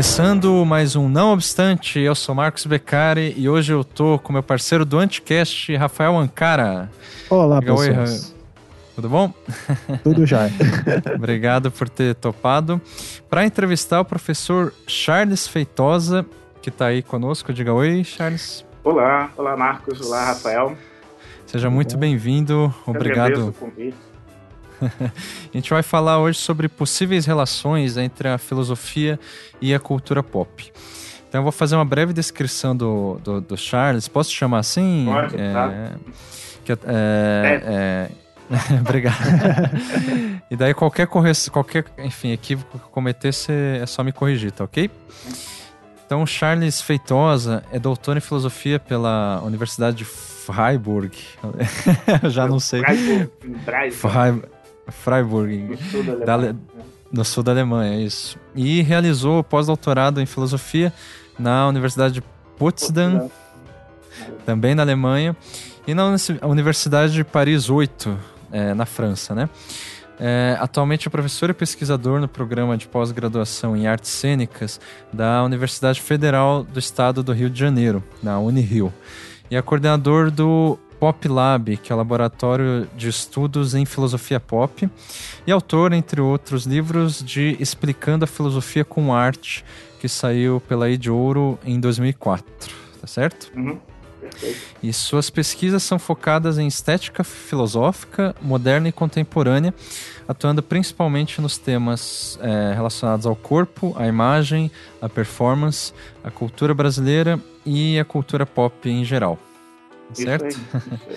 Começando mais um Não Obstante, eu sou Marcos Beccari e hoje eu tô com meu parceiro do Anticast, Rafael Ancara. Olá, Diga pessoas. Oi, tudo bom? Tudo já. Obrigado por ter topado. Para entrevistar o professor Charles Feitosa, que está aí conosco. Diga oi, Charles. Olá, olá Marcos, olá Rafael. Seja muito bem-vindo. Obrigado. O convite. a gente vai falar hoje sobre possíveis relações entre a filosofia e a cultura pop. Então eu vou fazer uma breve descrição do, do, do Charles. Posso chamar assim? Pode, é, tá. que, é, é, é Obrigado. e daí qualquer correção, qualquer, enfim, equívoco que eu cometer, é só me corrigir, tá ok? Então, Charles Feitosa é doutor em filosofia pela Universidade de Freiburg. já não sei. Freiburg. Freiburg, no sul da Alemanha, da, no sul da Alemanha isso. E realizou pós-doutorado em filosofia na Universidade de Potsdam, Potsdam, também na Alemanha, e na Universidade de Paris 8, é, na França, né? É, atualmente é professor e pesquisador no programa de pós-graduação em artes cênicas da Universidade Federal do Estado do Rio de Janeiro, na Unirio. E é coordenador do Pop Lab, que é o laboratório de estudos em filosofia pop, e autor, entre outros livros, de Explicando a Filosofia com Arte, que saiu pela Ed Ouro em 2004, tá certo? Uhum. E suas pesquisas são focadas em estética filosófica, moderna e contemporânea, atuando principalmente nos temas é, relacionados ao corpo, à imagem, à performance, à cultura brasileira e à cultura pop em geral certo? Isso aí, isso aí.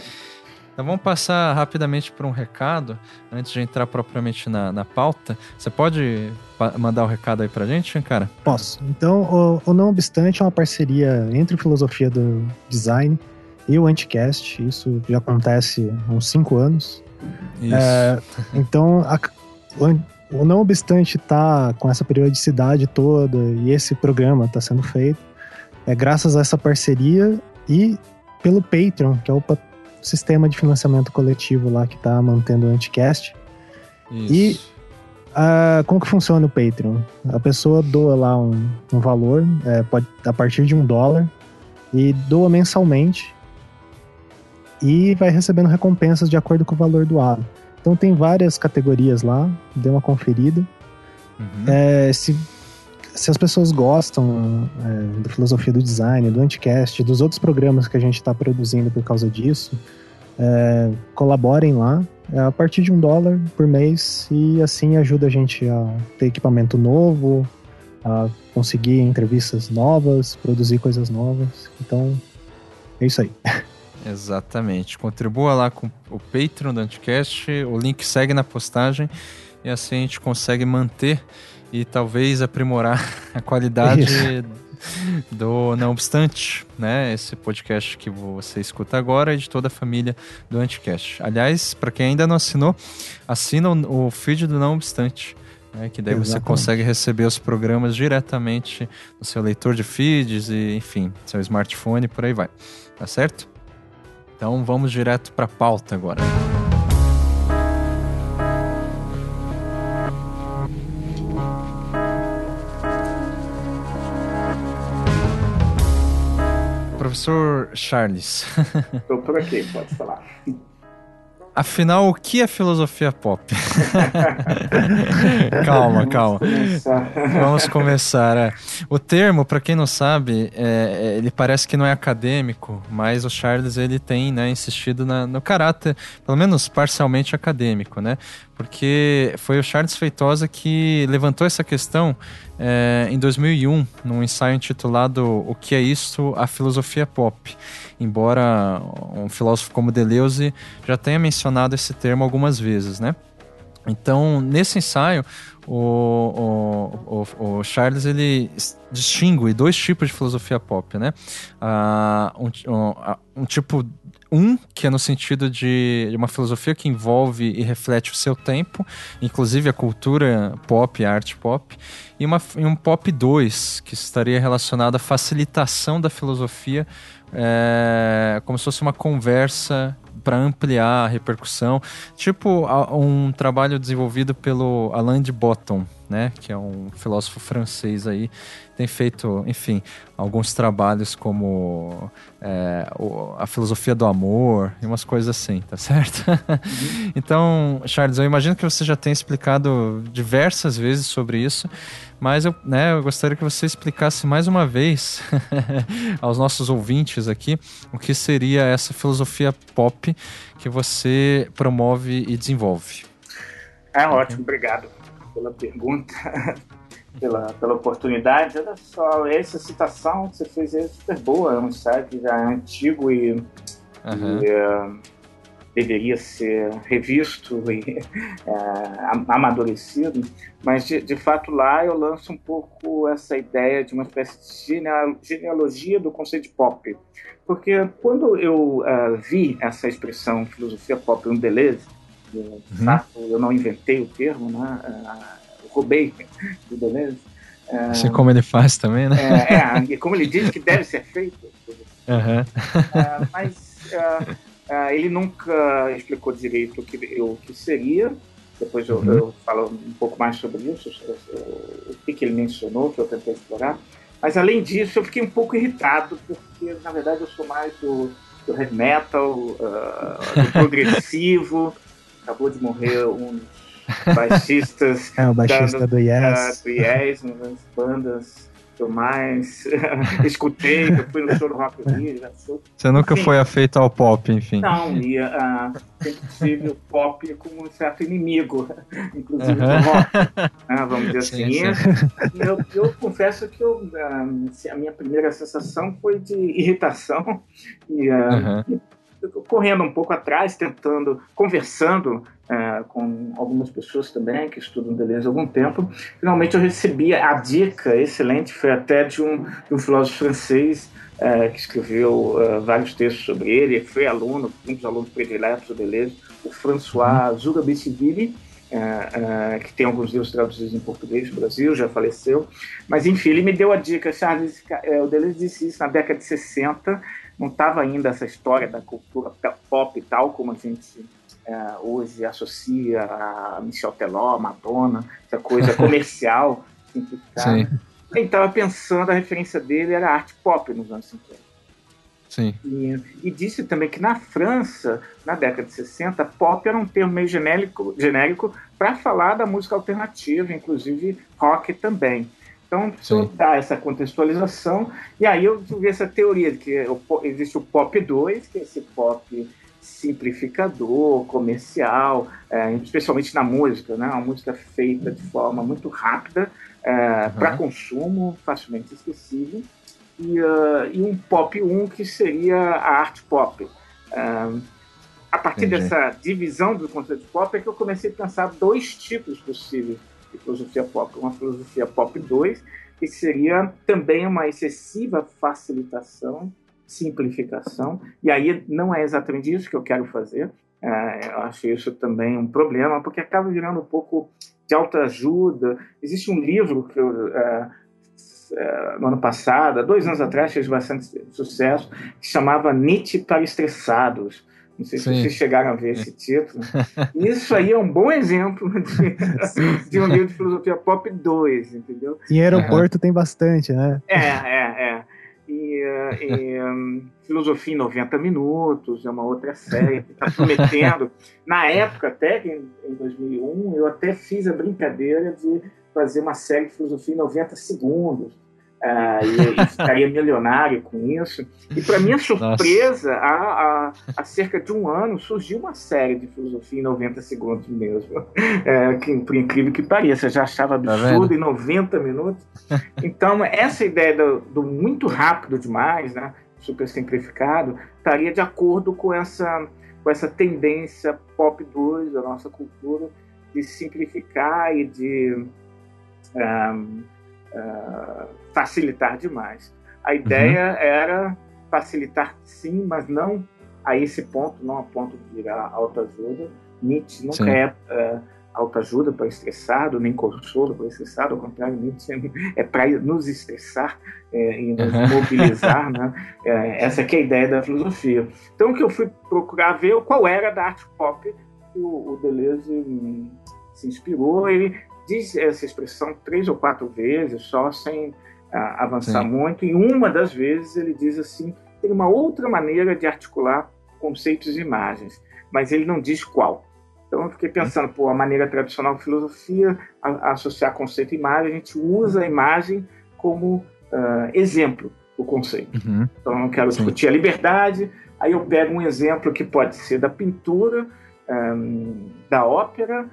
então vamos passar rapidamente por um recado, antes de entrar propriamente na, na pauta. Você pode mandar o um recado aí pra gente, cara? Posso. Então, o, o Não Obstante é uma parceria entre filosofia do design e o Anticast. Isso já acontece há uns cinco anos. Isso. É, então, a, o, o Não Obstante tá com essa periodicidade toda e esse programa está sendo feito. É graças a essa parceria e pelo Patreon, que é o sistema de financiamento coletivo lá que tá mantendo o Anticast. Isso. E uh, como que funciona o Patreon? A pessoa doa lá um, um valor, é, pode a partir de um dólar, e doa mensalmente e vai recebendo recompensas de acordo com o valor doado. Então tem várias categorias lá, dê uma conferida. Uhum. É, se se as pessoas gostam é, da filosofia do design, do Anticast, dos outros programas que a gente está produzindo por causa disso, é, colaborem lá é, a partir de um dólar por mês e assim ajuda a gente a ter equipamento novo, a conseguir entrevistas novas, produzir coisas novas. Então, é isso aí. Exatamente. Contribua lá com o Patreon do Anticast, o link segue na postagem e assim a gente consegue manter e talvez aprimorar a qualidade do Não Obstante, né? Esse podcast que você escuta agora é de toda a família do Anticast. Aliás, para quem ainda não assinou, assina o, feed do Não Obstante. Né, que daí Exatamente. você consegue receber os programas diretamente no seu leitor de feeds e, enfim, seu smartphone, por aí vai. Tá certo? Então vamos direto para a pauta agora. Professor Charles. Estou por aqui, pode falar. Afinal, o que é filosofia pop? calma, calma. Vamos começar. É. O termo, para quem não sabe, é, ele parece que não é acadêmico, mas o Charles ele tem né, insistido na, no caráter, pelo menos parcialmente acadêmico, né? Porque foi o Charles Feitosa que levantou essa questão é, em 2001, num ensaio intitulado O que é isso? A filosofia pop embora um filósofo como Deleuze já tenha mencionado esse termo algumas vezes, né? Então, nesse ensaio, o, o, o, Charles ele distingue dois tipos de filosofia pop, né? Uh, um, um, um, tipo um, que é no sentido de, uma filosofia que envolve e reflete o seu tempo, inclusive a cultura pop, a arte pop, e, uma, e um pop 2, que estaria relacionado à facilitação da filosofia, é, como se fosse uma conversa para ampliar a repercussão, tipo um trabalho desenvolvido pelo Alain de Botton, né, que é um filósofo francês aí, tem feito, enfim, alguns trabalhos como é, a filosofia do amor e umas coisas assim, tá certo? Então, Charles, eu imagino que você já tenha explicado diversas vezes sobre isso, mas eu, né, eu gostaria que você explicasse mais uma vez aos nossos ouvintes aqui o que seria essa filosofia pop que você promove e desenvolve. É ótimo, obrigado pela pergunta. pela, pela oportunidade. Olha só, essa citação que você fez é super boa, é um site já antigo e, uhum. e uh, deveria ser revisto e uh, amadurecido, mas de, de, fato lá eu lanço um pouco essa ideia de uma espécie de genealogia do conceito de pop. Porque quando eu uh, vi essa expressão filosofia pop um uhum. eu não inventei o termo, né? roubei do Deleuze. Assim como ele faz também, né? É, é, como ele diz que deve ser feito. Uhum. Uh, mas uh, uh, ele nunca explicou direito o que, o que seria. Depois eu, uhum. eu falo um pouco mais sobre isso, o que, que ele mencionou, que eu tentei explorar. Mas além disso, eu fiquei um pouco irritado, porque na verdade eu sou mais do, do heavy metal, do progressivo. Acabou de morrer um baixistas é, o baixista da, do Yes. do Yes, uma das bandas que eu mais escutei, eu fui no show do Rock Rio. Você nunca Sim. foi afeito ao pop, enfim. Não, e uh, sempre tive o pop como um certo inimigo, inclusive do rock, né, vamos dizer sim, assim. Sim. Eu, eu, confesso que eu, uh, a minha primeira sensação foi de irritação e, uh, e correndo um pouco atrás, tentando, conversando é, com algumas pessoas também que estudam beleza há algum tempo. Finalmente eu recebi a dica excelente, foi até de um, de um filósofo francês é, que escreveu uh, vários textos sobre ele, foi aluno, um dos alunos prediletos do Deleuze, o François uhum. Zurabishvili, uh, uh, que tem alguns livros traduzidos em português no Brasil, já faleceu. Mas, enfim, ele me deu a dica, Charles, o Deleuze disse isso na década de 60, não estava ainda essa história da cultura pop tal, como a gente é, hoje associa a Michel Teló, Madonna, essa coisa comercial, simplificada. Sim. Ele estava pensando, a referência dele era arte pop nos anos 50. Sim. E, e, disse também que na França, na década de 60, pop era um termo meio genérico, genérico para falar da música alternativa, inclusive rock também. Então, preciso dar essa contextualização. E aí eu vi essa teoria de que existe o pop 2, que é esse pop simplificador, comercial, é, especialmente na música, né? Uma música feita de forma muito rápida, é, uhum. para consumo, facilmente esquecível. E, uh, e, um pop 1 que seria a arte pop. Uh, a partir Entendi. dessa divisão do conceito de pop é que eu comecei a pensar dois tipos possíveis de filosofia pop. Uma filosofia pop 2, que seria também uma excessiva facilitação, simplificação, e aí não é exatamente isso que eu quero fazer. É, eu acho isso também um problema, porque acaba virando um pouco de autoajuda. Existe um livro que eu. É, é, no ano passado, dois anos atrás, fez bastante sucesso, que chamava Nietzsche para Estressados. Não sei Sim. se vocês chegaram a ver esse título. Isso aí é um bom exemplo de, de um livro de filosofia pop 2, entendeu? Em aeroporto uhum. tem bastante, né? É, é, é. E, e um, Filosofia em 90 Minutos é uma outra série que está prometendo. Na época, até em, em 2001, eu até fiz a brincadeira de fazer uma série de filosofia em 90 segundos uh, e, e, ficaria milionário com isso. E para minha surpresa, há, há, há, cerca de um ano surgiu uma série de filosofia em 90 segundos mesmo. É, que, por incrível que pareça, já achava tá absurdo tá em 90 minutos. Então, essa ideia do, do muito rápido demais, né, super simplificado, estaria de acordo com essa, com essa tendência pop 2 da nossa cultura de simplificar e de. Um, uh, facilitar demais. A ideia uhum. era facilitar sim, mas não a esse ponto, não a ponto de virar autoajuda. Nietzsche nunca Sim. é, é autoajuda para estressado, nem consolo para estressado, ao contrário, Nietzsche é para nos estressar é, e nos uhum. mobilizar, né? É, essa que é a ideia da filosofia. Então, o que eu fui procurar ver qual era da arte pop que o, o Deleuze hum, se inspirou. Ele diz essa expressão três ou quatro vezes, só sem ah, avançar Sim. muito. E uma das vezes ele diz assim: tem uma outra maneira de articular conceitos e imagens, mas ele não diz qual. Então eu fiquei pensando, pô, a maneira tradicional de filosofia, a, a associar conceito e imagem, a gente usa a imagem como uh, exemplo do conceito. Uhum. Então eu quero discutir a liberdade, aí eu pego um exemplo que pode ser da pintura, um, da ópera,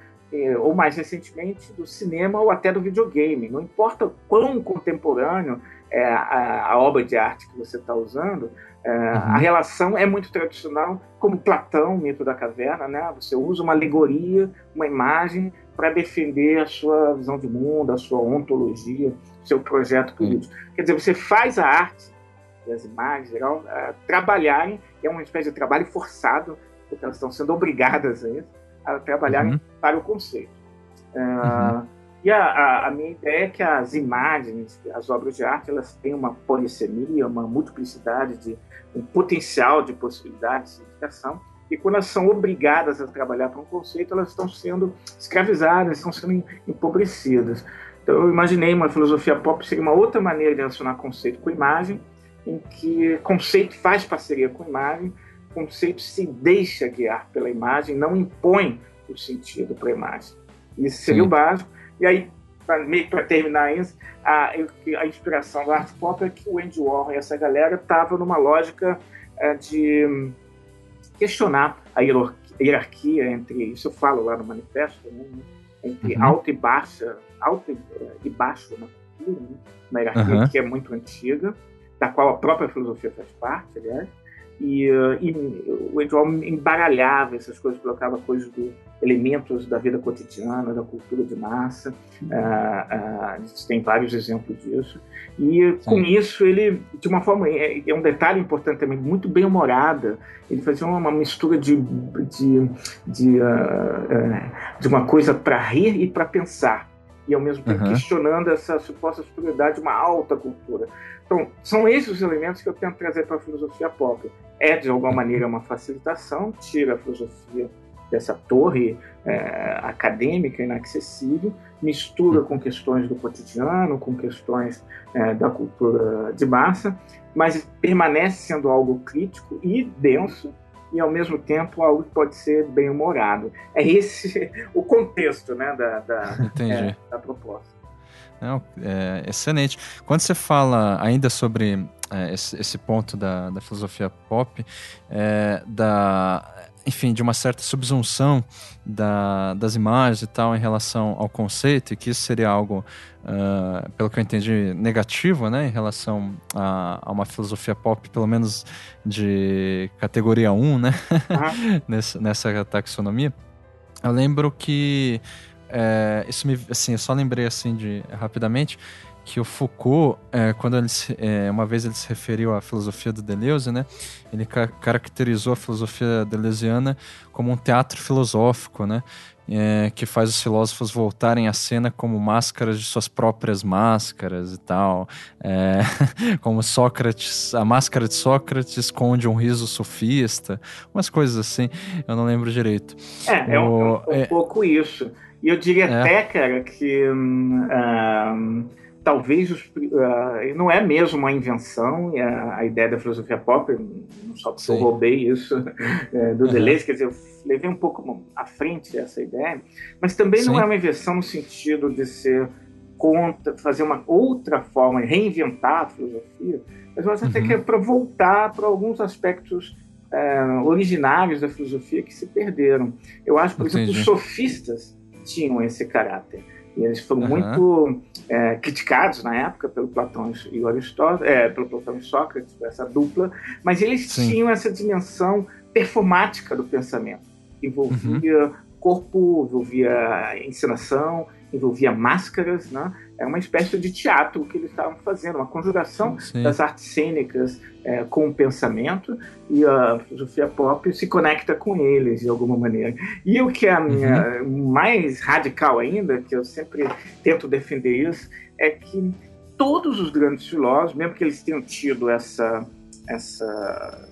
ou mais recentemente do cinema ou até do videogame. Não importa quão contemporâneo é a, a obra de arte que você está usando, é, uhum. A relação é muito tradicional, como Platão, mito da caverna, né? Você usa uma alegoria, uma imagem para defender a sua visão de mundo, a sua ontologia, seu projeto político. Uhum. Quer dizer, você faz a arte e as imagens geral, uh, trabalharem, é uma espécie de trabalho forçado, porque elas estão sendo obrigadas a isso, a trabalharem uhum. para o conceito. Uh, e a, a, a, minha ideia é que as imagens, as obras de arte, elas têm uma polissemia, uma multiplicidade, de, um potencial de possibilidades de significação. E quando elas são obrigadas a trabalhar para um conceito, elas estão sendo escravizadas, estão sendo empobrecidas. Então eu imaginei uma filosofia pop seria uma outra maneira de relacionar conceito com imagem, em que conceito faz parceria com imagem, conceito se deixa guiar pela imagem, não impõe o sentido para a imagem. Isso seria Sim. o básico. E aí, para terminar isso, a, a inspiração da arte pop é que o Andy Warhol e essa galera estavam numa lógica é, de questionar a hierarquia entre, isso eu falo lá no manifesto, né, entre uhum. alta e baixa, alta e baixo na cultura, né, uma hierarquia uhum. que é muito antiga, da qual a própria filosofia faz parte, aliás, e, uh, e o Edward embaralhava essas coisas, colocava coisas do elementos da vida cotidiana, da cultura de massa. Uh, uh, a gente tem vários exemplos disso. E Sim. com isso ele, de uma forma, é, é, um detalhe importante também, muito bem humorada. Ele fazia uma, uma mistura de de, de, de uma coisa para rir e para pensar e ao mesmo tempo uhum. questionando essa suposta superioridade de uma alta cultura. Então, são esses os elementos que eu tento trazer para a filosofia pop. É, de alguma maneira, uma facilitação, tira a filosofia dessa torre é, acadêmica inacessível, mistura com questões do cotidiano, com questões é, da cultura de massa, mas permanece sendo algo crítico e denso e ao mesmo tempo algo que pode ser bem humorado. É esse o contexto né, da, da, é, da proposta. Não, é, excelente. Quando você fala ainda sobre é, esse, esse, ponto da, da filosofia pop, é, da, enfim, de uma certa subsunção da, das imagens e tal em relação ao conceito, e que isso seria algo, uh, pelo que eu entendi, negativo, né, em relação a, a uma filosofia pop, pelo menos de categoria 1, né, uhum. nessa, nessa taxonomia. Eu lembro que é, isso me, assim, eu só lembrei assim de rapidamente que o Foucault, é, quando ele se, é, uma vez ele se referiu à filosofia do Deleuze, né, ele ca caracterizou a filosofia deleuziana como um teatro filosófico, né, é, que faz os filósofos voltarem à cena como máscaras de suas próprias máscaras e tal, é, como Sócrates, a máscara de Sócrates esconde um riso sofista, umas coisas assim, eu não lembro direito. É, o, é um, um, um é pouco isso. E eu diria é. até, cara, que um, uh, talvez os, uh, não é mesmo uma invenção a, a, ideia da filosofia pop, não só porque Sim. eu roubei isso uh, do uhum. Deleuze, quer dizer, eu levei um pouco à frente essa ideia, mas também Sim. não é uma invenção no sentido de ser contra, fazer uma outra forma, reinventar a filosofia, mas eu acho até uhum. que é para voltar para alguns aspectos uh, originários da filosofia que se perderam. Eu acho, por Entendi. exemplo, os sofistas tinham esse caráter. E eles foram uhum. muito é, criticados na época pelo Platão e Aristóteles, é, pelo Platão e Sócrates, essa dupla, mas eles Sim. tinham essa dimensão performática do pensamento. Envolvia uhum. corpo, envolvia encenação, envolvia máscaras, né? É uma espécie de teatro que eles estavam fazendo, uma conjugação Sim. das artes cênicas é, com o pensamento e a filosofia pop se conecta com eles de alguma maneira. E o que é a minha uhum. mais radical ainda, que eu sempre tento defender isso, é que todos os grandes filósofos, mesmo que eles tenham tido essa essa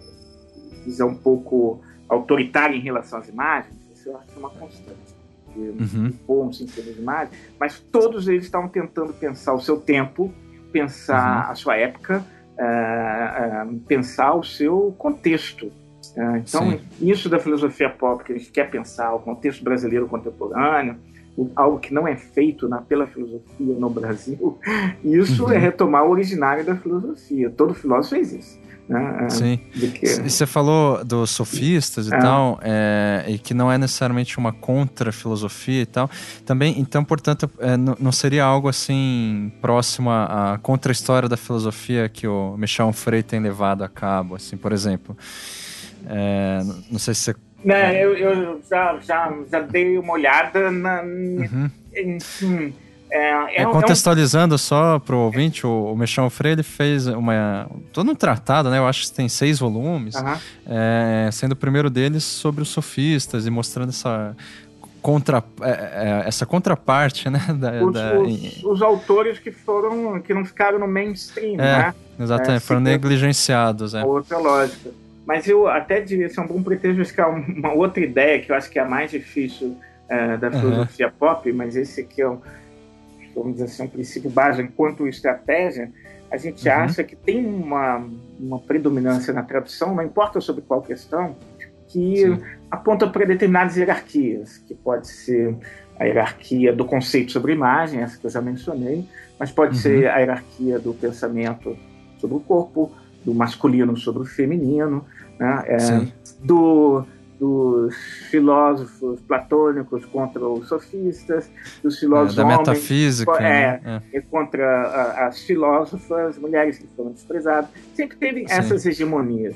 visão um pouco autoritária em relação às imagens, isso eu acho que é uma constante uhum. bom sentido de imagem, mas todos eles estavam tentando pensar o seu tempo, pensar uhum. a sua época, uh, uh, pensar o seu contexto. Uh, então, Sim. isso da filosofia pop que a gente quer pensar, o contexto brasileiro contemporâneo, algo que não é feito na, pela filosofia no Brasil, isso uhum. é retomar o originário da filosofia. Todo filósofo fez isso. Né? É, Sim. Que... Você falou dos sofistas e é. tal, é, e que não é necessariamente uma contra-filosofia e tal. Também, então, portanto, é, não seria algo assim próximo à, contra-história da filosofia que o Michel Onfray tem levado a cabo, assim, por exemplo. É, não sei se você né, eu, eu já, já, já dei uma olhada na, uhum. em, é, é, contextualizando é um... só para o ouvinte, o, o Michel Freire fez uma, todo um tratado, né? Eu acho que tem seis volumes, uhum. é, sendo o primeiro deles sobre os sofistas e mostrando essa contra é, é, essa contraparte, né? Da, os, da... Os, os, autores que foram que não ficaram no mainstream, né? Exatamente, foram negligenciados, é. Outra lógica. Mas eu até diria, esse é um bom pretexto buscar uma outra ideia que eu acho que é a mais difícil da filosofia pop, mas esse aqui é um vamos dizer assim, um princípio básico enquanto estratégia, a gente uhum. acha que tem uma, uma predominância na tradução, não importa sobre qual questão, que Sim. aponta para determinadas hierarquias, que pode ser a hierarquia do conceito sobre imagem, essa que eu já mencionei, mas pode uhum. ser a hierarquia do pensamento sobre o corpo, do masculino sobre o feminino, né? é, do dos filósofos platônicos contra os sofistas, dos filósofos é, da homens, metafísica, é, né? é. contra a, as filósofas, mulheres que foram desprezadas. Sempre teve Sim. essas hegemonias.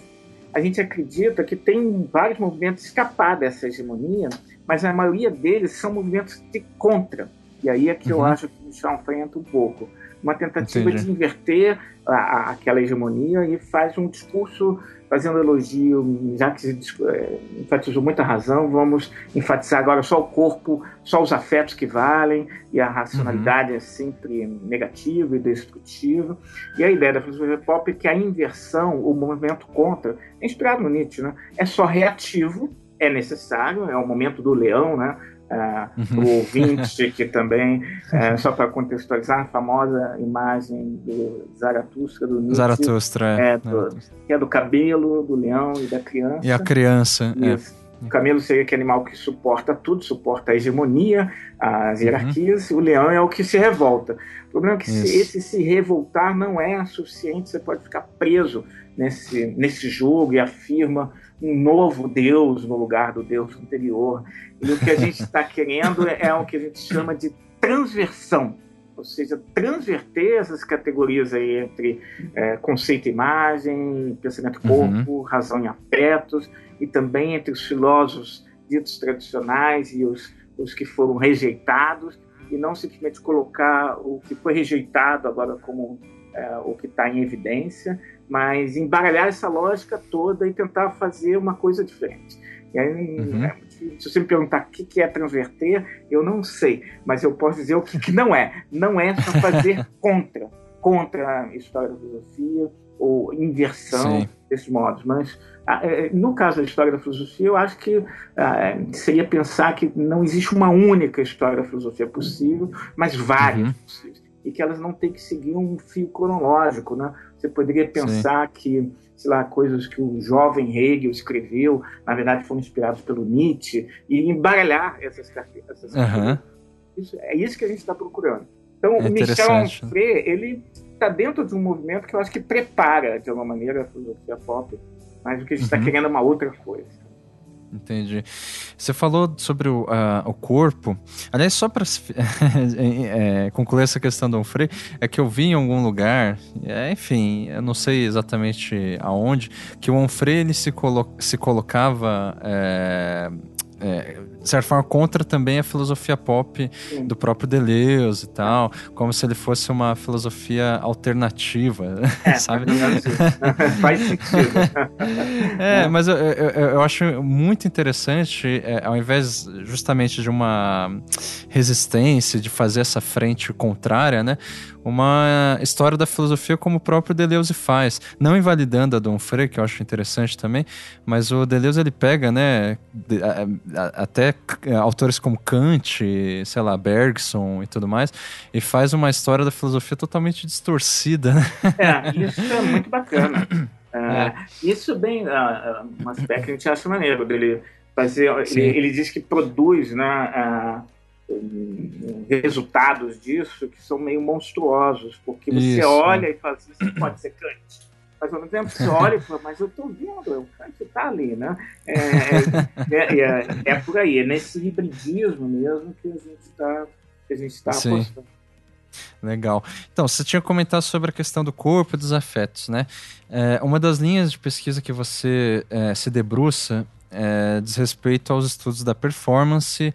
A gente acredita que tem vários movimentos escapar dessa hegemonia, mas a maioria deles são movimentos de contra. E aí é que uhum. eu acho que o Michel enfrenta um pouco. Uma tentativa Entendi. de inverter a, a, aquela hegemonia e faz um discurso fazendo elogio, já que se é, enfatizou muita razão, vamos enfatizar agora só o corpo, só os afetos que valem, e a racionalidade uhum. é sempre negativa e destrutiva. E a ideia da filosofia pop é que a inversão, o movimento contra, é inspirado no Nietzsche, né? é só reativo, é necessário, é o momento do leão, né? Uh, uhum. o ouvinte, que também, uh, só para contextualizar, a famosa imagem do Zaratustra, do Nietzsche. Zaratustra, é. é do, que é do cabelo, do leão e da criança. E a criança, é. Isso. é. O camelo seria aquele animal que suporta tudo, suporta a hegemonia, as uhum. hierarquias, uhum. o leão é o que se revolta. O problema é que se, esse se revoltar não é suficiente, você pode ficar preso nesse, nesse jogo e afirma um novo Deus no lugar do Deus anterior. E o que a gente está querendo é o que a gente chama de transversão, ou seja, transverter essas categorias aí entre é, conceito e imagem, pensamento corpo, uhum. razão e afetos, e também entre os filósofos ditos tradicionais e os, os que foram rejeitados, e não simplesmente colocar o que foi rejeitado agora como é, o que está em evidência, mas embaralhar essa lógica toda e tentar fazer uma coisa diferente. E aí, uhum. é, se você me perguntar o que é transverter, eu não sei, mas eu posso dizer o que, que não é. Não é só fazer contra, contra a história da filosofia ou inversão Sim. desses modos. Mas ah, é, no caso da história da filosofia, eu acho que ah, seria pensar que não existe uma única história da filosofia possível, mas várias uhum. possíveis. E que elas não têm que seguir um fio cronológico, né? Você poderia pensar Sim. que, sei lá, coisas que o jovem Hegel escreveu, na verdade foram inspirados pelo Nietzsche, e embaralhar essas, essas uhum. isso, É isso que a gente está procurando. Então, é o Michel Onfray, ele está dentro de um movimento que eu acho que prepara, de alguma maneira, a filosofia pop, mas o que a gente está uhum. querendo é uma outra coisa. Entendi. Você falou sobre o, uh, o corpo. Aliás, só para é, concluir essa questão do Onfray, é que eu vi em algum lugar, é, enfim, eu não sei exatamente aonde, que o Onfray ele se, colo se colocava. É, é, de certa forma, contra também a filosofia pop Sim. do próprio Deleuze e tal, como se ele fosse uma filosofia alternativa, é, sabe? Faz sentido. é, mas eu, eu, eu, acho muito interessante, é, ao invés justamente de uma resistência, de fazer essa frente contrária, né? Uma história da filosofia como o próprio Deleuze faz, não invalidando a Donfrey, que eu acho interessante também, mas o Deleuze ele pega, né, até autores como Kant, sei lá, Bergson e tudo mais, e faz uma história da filosofia totalmente distorcida, né? É, isso é muito bacana. É, é. Isso bem, uh, um aspecto que a gente acha maneiro dele fazer, ele, ele, diz que produz, né, uh, resultados disso que são meio monstruosos, porque você Isso. olha e fala assim, isso pode ser Kant. Mas ao mesmo tempo você olha e fala, mas eu estou vendo, o Kant está ali, né? É, é, é, é, por aí, é nesse hibridismo mesmo que a gente está que a gente está apostando. Legal. Então, você tinha comentado sobre a questão do corpo e dos afetos, né? É, uma das linhas de pesquisa que você é, se debruça é, diz respeito aos estudos da performance,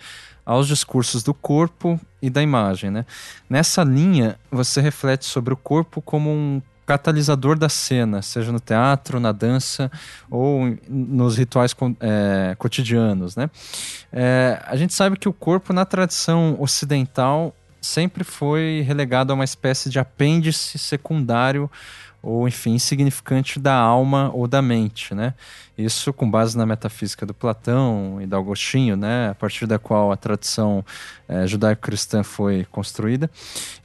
aos discursos do corpo e da imagem. Né? Nessa linha, você reflete sobre o corpo como um catalisador da cena, seja no teatro, na dança ou nos rituais é, cotidianos. Né? É, a gente sabe que o corpo, na tradição ocidental, sempre foi relegado a uma espécie de apêndice secundário ou enfim insignificante da alma ou da mente, né? Isso com base na metafísica do Platão e do Agostinho, né? A partir da qual a tradição é, judaico-cristã foi construída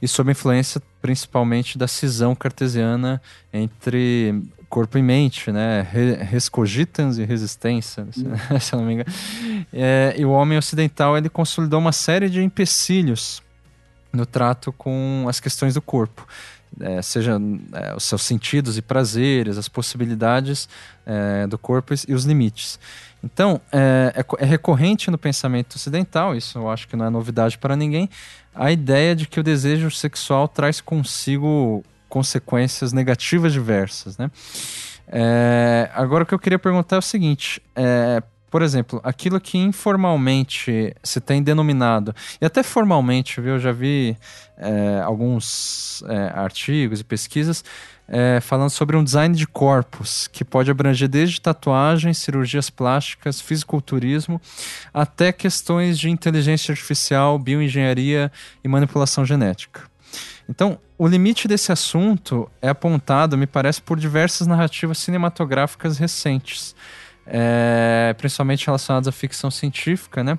e sob influência principalmente da cisão cartesiana entre corpo e mente, né? Res cogitans e resistência, hum. se não me engano. É, e o homem ocidental ele consolidou uma série de empecilhos no trato com as questões do corpo é, seja é, os seus sentidos e prazeres, as possibilidades é, do corpo e os limites. Então, é, é, é, recorrente no pensamento ocidental, isso eu acho que não é novidade para ninguém, a ideia de que o desejo sexual traz consigo consequências negativas diversas. Né? É, agora, o que eu queria perguntar é o seguinte: por exemplo, aquilo que informalmente se tem denominado, e até formalmente, viu? Eu já vi é, alguns é, artigos e pesquisas é, falando sobre um design de corpos, que pode abranger desde tatuagens, cirurgias plásticas, fisiculturismo, até questões de inteligência artificial, bioengenharia e manipulação genética. Então, o limite desse assunto é apontado, me parece, por diversas narrativas cinematográficas recentes é, principalmente relacionados à ficção científica, né?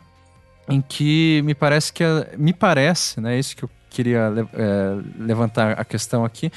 Em que me parece que me parece, né? Isso que eu queria é, levantar a questão aqui,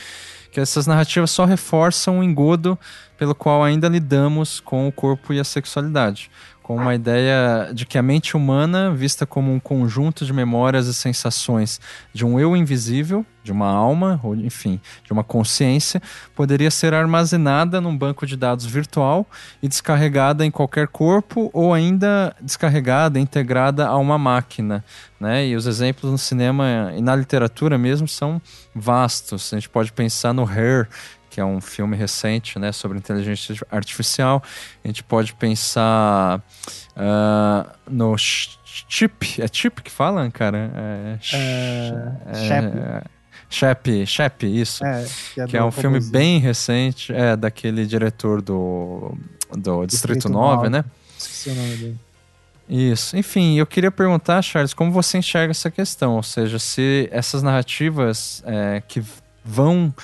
que essas narrativas só reforçam o engodo pelo qual ainda lidamos com o corpo e a sexualidade com uma ideia de que a mente humana, vista como um conjunto de memórias e sensações de um eu invisível, de uma alma, ou enfim, de uma consciência, poderia ser armazenada num banco de dados virtual e descarregada em qualquer corpo ou ainda descarregada, integrada a uma máquina. Né? E os exemplos no cinema e na literatura mesmo são vastos. A gente pode pensar no Hair, que é um filme recente né, sobre inteligência artificial. A gente pode pensar uh, no chip. É chip que fala, cara? É, é, Shep, Shep, isso. É, que é, que é um filme bem recente, é, daquele diretor do, do Distrito, Distrito 9, 9, né? Esqueci o nome dele. Isso. Enfim, eu queria perguntar, Charles, como você enxerga essa questão? Ou seja, se essas narrativas é, que vão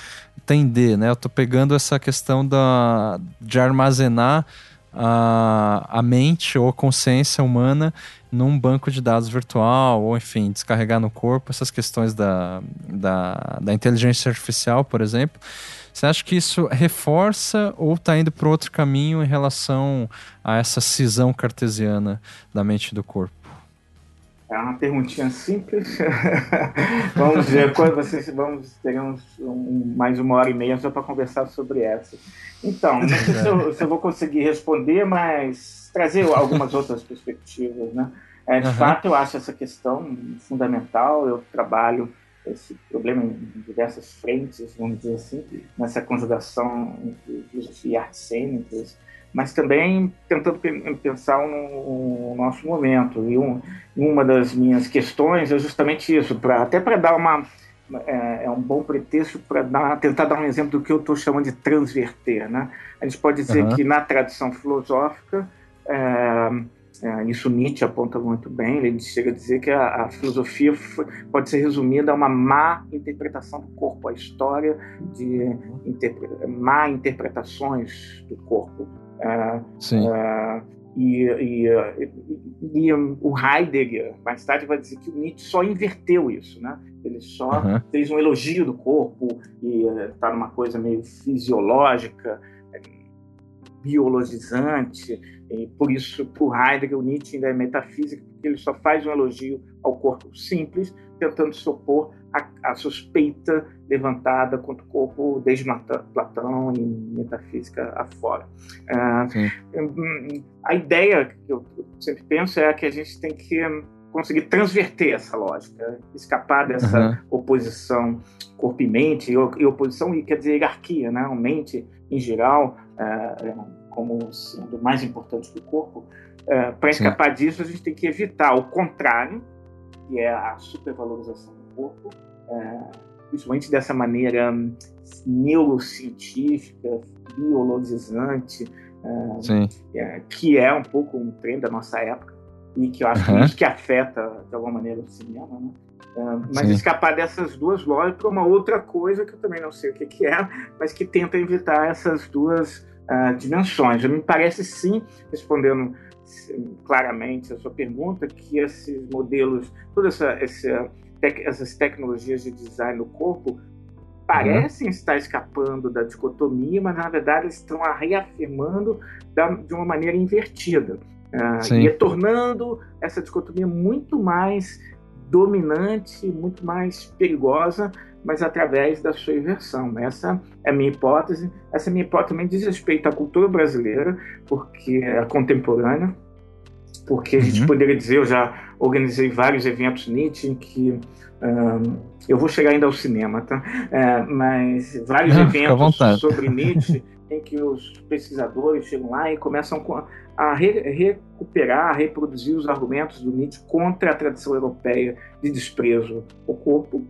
tender, né? Eu tô pegando essa questão da, de armazenar a, a mente ou a consciência humana num banco de dados virtual, ou enfim, descarregar no corpo essas questões da, da, da inteligência artificial, por exemplo. Você acha que isso reforça ou está indo para outro caminho em relação a essa cisão cartesiana da mente e do corpo? É uma perguntinha simples. vamos ver quando vocês vamos ter um, mais uma hora e meia só para conversar sobre essa. Então, não sei se eu, se eu, vou conseguir responder, mas trazer algumas outras perspectivas, né? É, de uhum. fato, eu acho essa questão fundamental. Eu trabalho esse problema em diversas frentes, vamos dizer assim, nessa conjugação entre filosofia e artes cênicas, mas também tentando pensar no nosso momento. E um, uma das minhas questões é justamente isso, pra, até para dar uma. É, é, um bom pretexto para tentar dar um exemplo do que eu estou chamando de transverter. Né? A gente pode dizer uhum. que na tradição filosófica, é, é, isso Nietzsche aponta muito bem. Ele chega a dizer que a, a filosofia pode ser resumida a uma má interpretação do corpo, a história de interpre, má interpretações do corpo. É, Sim. É, e, e, e, e, o Heidegger, mais tarde, vai dizer que o Nietzsche só inverteu isso, né? Ele só uhum. fez um elogio do corpo e está numa coisa meio fisiológica, biologizante, e por isso, para o Heidegger, o Nietzsche ainda é metafísica, porque ele só faz um elogio ao corpo simples, tentando se opor à, à suspeita levantada contra o corpo desde Platão e metafísica afora. Ah, a ideia que eu sempre penso é que a gente tem que conseguir transverter essa lógica, escapar dessa uhum. oposição corpo e mente, e oposição quer dizer hierarquia, né? A mente, em geral, uh, como sendo mais importante que o corpo, uh, para escapar disso a gente tem que evitar o contrário, que é a supervalorização do corpo, principalmente dessa maneira hum, neurocientífica, biologizante, uh, que é um pouco um trem da nossa época e que eu acho uhum. que afeta de alguma maneira o cinema, né? Uh, mas Sim. escapar dessas duas lógicas para uma outra coisa que eu também não sei o que, que é, mas que tenta evitar essas duas uh, dimensões. Me parece sim, respondendo claramente a sua pergunta, que esses modelos, todas essa, essa, essas tecnologias de design do corpo parecem uhum. estar escapando da dicotomia, mas na verdade estão a reafirmando da, de uma maneira invertida. Uh, e tornando essa dicotomia muito mais dominante, muito mais perigosa, mas através da sua inversão. Essa é a minha hipótese. Essa minha hipótese também diz respeito à cultura brasileira, porque é contemporânea, porque a gente uhum. poderia dizer, eu já organizei vários eventos Nietzsche em que um, eu vou chegar ainda ao cinema, tá? É, mas vários eventos sobre Nietzsche em que os pesquisadores chegam lá e começam a re recuperar, a reproduzir os argumentos do Nietzsche contra a tradição europeia de desprezo ao corpo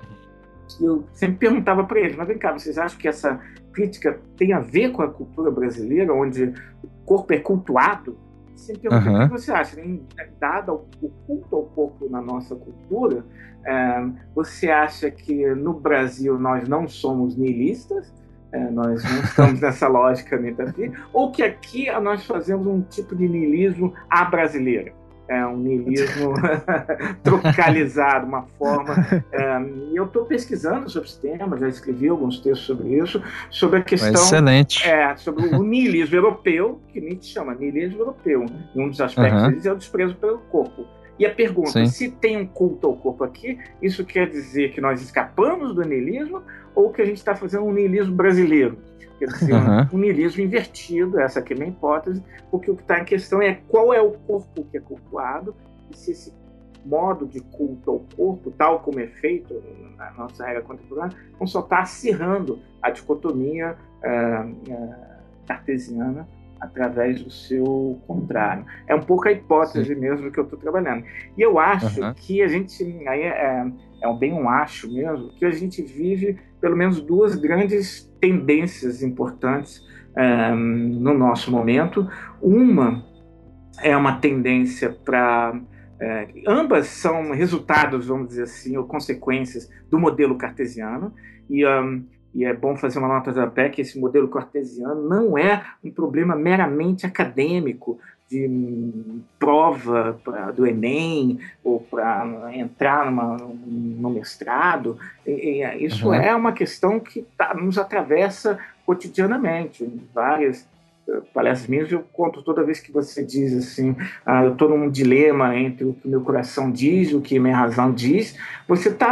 eu sempre perguntava para eles, mas vem cá, vocês acham que essa crítica tem a ver com a cultura brasileira, onde o corpo é cultuado? Sempre uhum. o que você acha? Dado o culto ao corpo na nossa cultura, é, você acha que no Brasil nós não somos nihilistas? É, nós não estamos nessa lógica metafísica? Ou que aqui nós fazemos um tipo de nihilismo à brasileira? É um niilismo tropicalizado, uma forma. É, e eu estou pesquisando sobre esse tema, já escrevi alguns textos sobre isso, sobre a questão. Excelente. É, sobre o niilismo europeu, que Nietzsche chama niilismo europeu. E um dos aspectos uhum. deles é o desprezo pelo corpo. E a pergunta, Sim. se tem um culto ao corpo aqui, isso quer dizer que nós escapamos do niilismo ou que a gente está fazendo um niilismo brasileiro? Quer dizer, uhum. um niilismo invertido, essa aqui é a minha hipótese, porque o que está em questão é qual é o corpo que é cultuado e se esse modo de culto ao corpo, tal como é feito na nossa era contemporânea, não só está acirrando a dicotomia uh, uh, cartesiana através do seu contrário. É um pouco a hipótese Sim. mesmo que eu estou trabalhando. E eu acho uhum. que a gente, aí é, é bem um acho mesmo, que a gente vive pelo menos duas grandes tendências importantes um, no nosso momento. Uma é uma tendência para. É, ambas são resultados, vamos dizer assim, ou consequências do modelo cartesiano. E, um, e é bom fazer uma nota da pé que esse modelo cartesiano não é um problema meramente acadêmico, de prova pra, do Enem ou para entrar numa, no mestrado. E, e isso uhum. é uma questão que tá, nos atravessa cotidianamente. Várias eh, palestras minhas eu conto toda vez que você diz assim, ah, eu estou num dilema entre o que meu coração diz e o que minha razão diz, você está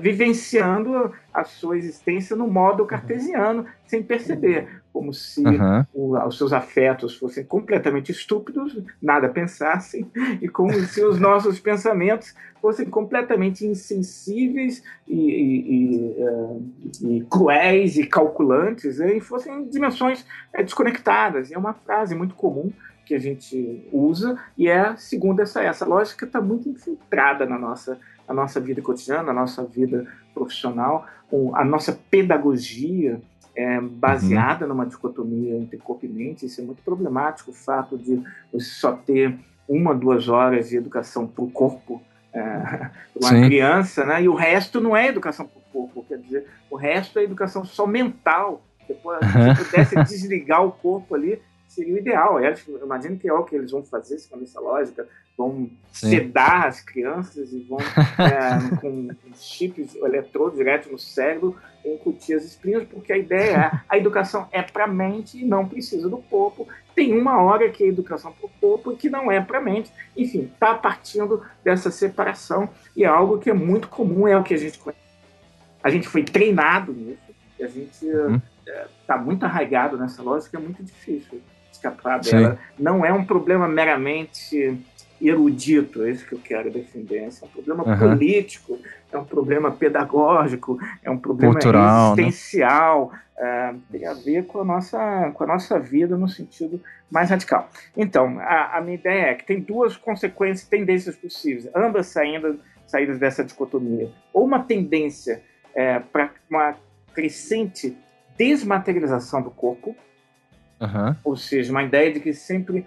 vivenciando a sua existência no modo cartesiano, sem perceber, como se uhum. o, os seus afetos fossem completamente estúpidos, nada pensassem, e como se os nossos pensamentos fossem completamente insensíveis e, e, e, uh, e cruéis e calculantes, né, e fossem dimensões é, desconectadas. É uma frase muito comum que a gente usa, e é, segundo essa, essa lógica, está muito infiltrada na nossa, na nossa vida cotidiana, na nossa vida profissional, a nossa pedagogia é baseada uhum. numa dicotomia entre corpo e mente, isso é muito problemático, o fato de você só ter uma, duas horas de educação para o corpo, é, uma Sim. criança, né? e o resto não é educação para o corpo, quer dizer, o resto é educação só mental, depois, uhum. se pudesse desligar o corpo ali, seria o ideal. Eu imagino que é o que eles vão fazer, segundo essa lógica, vão Sim. sedar as crianças e vão, é, com chips eletrodos direto no cérebro, incutir as espinhas, porque a ideia é a educação é para a mente e não precisa do corpo. Tem uma hora que é educação para o corpo e que não é para a mente. Enfim, está partindo dessa separação e é algo que é muito comum, é o que a gente conhece. A gente foi treinado nisso, e a gente está uhum. é, tá muito arraigado nessa lógica, é muito difícil escapar dela. Sim. Não é um problema meramente erudito, é isso que eu quero defender. Esse é um problema uhum. político, é um problema pedagógico, é um problema Cultural, né? existencial, né? é, tem a ver com a, nossa, com a nossa vida no sentido mais radical. Então, a, a minha ideia é que tem duas consequências, tendências possíveis, ambas saindo, saídas dessa dicotomia. Ou uma tendência é, para uma crescente desmaterialização do corpo, Uhum. Ou seja, uma ideia de que sempre.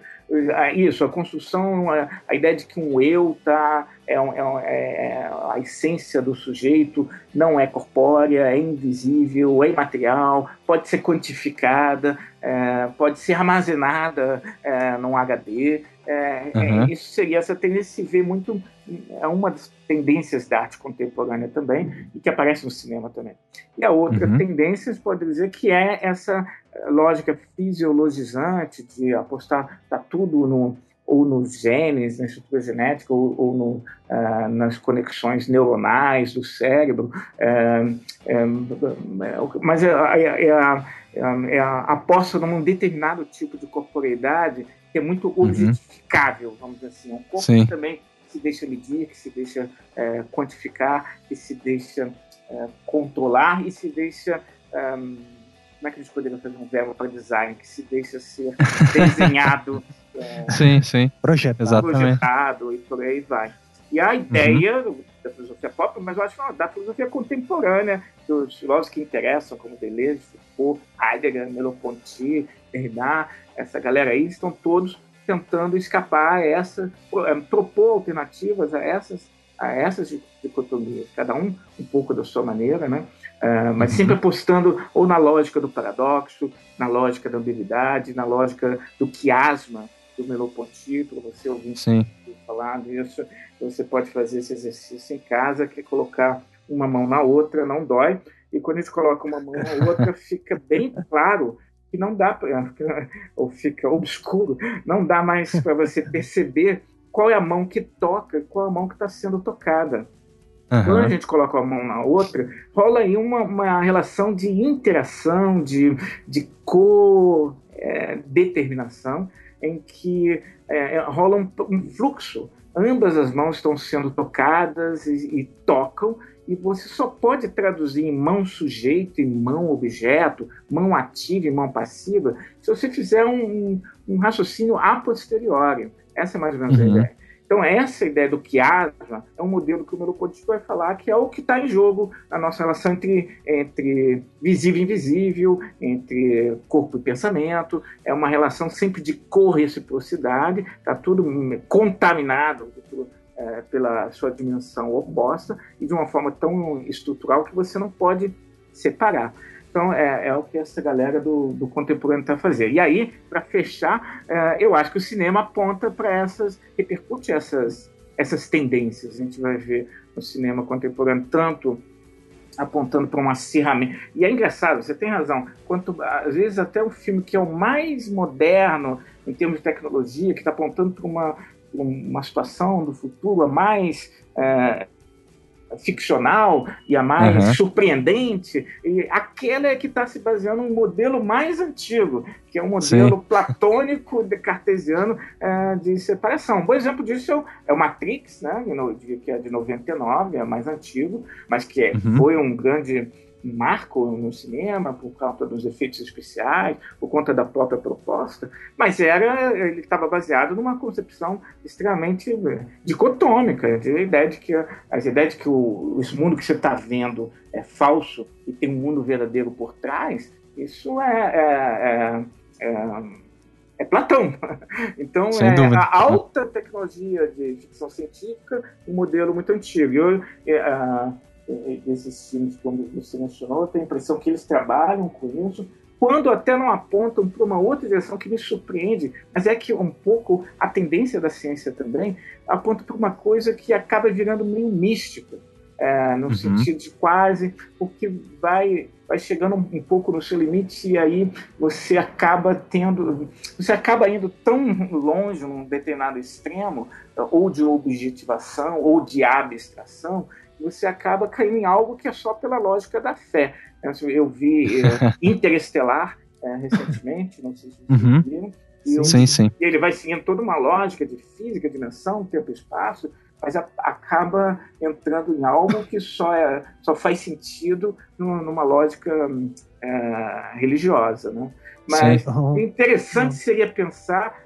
Ah, isso, a construção, a, a ideia de que um eu tá, é, é, é, a essência do sujeito, não é corpórea, é invisível, é imaterial, pode ser quantificada, é, pode ser armazenada é, num HD. É, uhum. isso seria essa tendência se vê muito. É uma das tendências da arte contemporânea também, e que aparece no cinema também. E a outra uhum. tendência, pode dizer, que é essa lógica fisiologizante de apostar tá tudo no ou nos genes, na estrutura genética, ou, ou no, uh, nas conexões neuronais do cérebro. Uh, uh, mas é, é, é, a, é, a, aposta num determinado tipo de corporeidade que é muito uhum. objetificável, vamos dizer assim. Um corpo Sim. também se deixa medir, que se deixa quantificar, que se deixa controlar e se deixa como é que a gente poderia fazer um verbo para design que se deixa ser desenhado, é, sim, sim. Projetado. projetado e por aí vai. E a ideia uhum. da filosofia pop, mas eu acho que não, da filosofia contemporânea, dos filósofos que interessam, como Deleuze, Foucault, Heidegger, Merleau-Ponty, Derrida, essa galera aí estão todos tentando escapar a essa, é, propor alternativas a essas, a essas dicotomias, cada um um pouco da sua maneira, né? Uh, mas sempre apostando ou na lógica do paradoxo, na lógica da ambiguidade, na lógica do quiasma do Merleau-Ponty, para você ouvir Sim. falar disso. Você pode fazer esse exercício em casa, que é colocar uma mão na outra, não dói. E quando a gente coloca uma mão na outra, fica bem claro que não dá para, ou fica obscuro, não dá mais para você perceber qual é a mão que toca, qual é a mão que está sendo tocada. Uhum. Quando a gente coloca a mão na outra, rola aí uma, uma relação de interação, de, de co-determinação, é, em que é, é, rola um, um, fluxo. Ambas as mãos estão sendo tocadas e, e tocam, e você só pode traduzir em mão sujeito e mão objeto, mão ativa e mão passiva, se você fizer um, um raciocínio a posteriori. Essa é mais ou menos uhum. a ideia. Então, essa ideia do quiasma é um modelo que o Merleau-Ponty vai falar que é o que está em jogo na nossa relação entre, entre visível e invisível, entre corpo e pensamento. É uma relação sempre de correciprocidade, está tudo contaminado é, pela sua dimensão oposta e de uma forma tão estrutural que você não pode separar. Então, é, é o que essa galera do, do contemporâneo está fazendo. E aí, para fechar, é, eu acho que o cinema aponta para essas, repercute essas, essas tendências. A gente vai ver no cinema contemporâneo tanto apontando para uma acirramento. E é engraçado, você tem razão. Quanto, às vezes, até o filme que é o mais moderno em termos de tecnologia, que está apontando para uma, uma situação do futuro a mais. É, ficcional e a mais uhum. surpreendente, e aquela é que está se baseando num modelo mais antigo, que é um modelo Sim. platônico de cartesiano é, de separação. Um bom exemplo disso é o Matrix, né, que é de 99, é mais antigo, mas que é, uhum. foi um grande marco no cinema por conta dos efeitos especiais, por conta da própria proposta, mas era ele estava baseado numa concepção extremamente eh, dicotômica, de ideia de que as ideias de que o, esse mundo que você está vendo é falso e tem um mundo verdadeiro por trás, isso é, é, é, é, é Platão. Então, Sem é dúvida. a alta tecnologia de ficção científica, um modelo muito antigo. Eu, é, desses filmes, como você mencionou, eu tenho a impressão que eles trabalham com isso, quando até não apontam para uma outra direção que me surpreende, mas é que um pouco a tendência da ciência também aponta para uma coisa que acaba virando meio mística, é, no uhum. sentido de quase, porque vai vai chegando um pouco no seu limite e aí você acaba tendo, você acaba indo tão longe num determinado extremo, ou de objetivação, ou de abstração, você acaba caindo em algo que é só pela lógica da fé. Eu vi é, Interestelar é, recentemente, não sei se vocês uhum. viram. E eu, sim, sim. E ele vai seguindo toda uma lógica de física, dimensão, tempo e espaço, mas a, acaba entrando em algo que só, é, só faz sentido numa lógica é, religiosa. Né? Mas o interessante uhum. seria pensar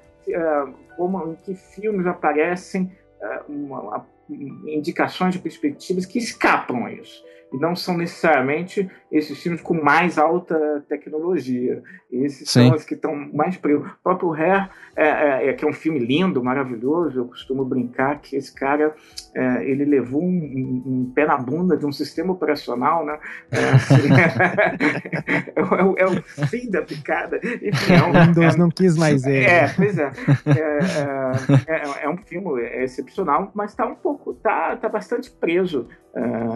como, em que filmes aparecem uh, uma, indicações de perspectivas que escapam a isso e não são necessariamente esses filmes com mais alta tecnologia. Esses Sim. são os que estão mais presos. O próprio Hair, é, é, é, que é um filme lindo, maravilhoso, eu costumo brincar que esse cara é, ele levou um, um, pé na bunda de um sistema operacional, né? É, assim, é, é, o fim da picada. Enfim, é um, Windows não quis mais ele. É, pois é. É, um filme excepcional, mas está um pouco, está tá bastante preso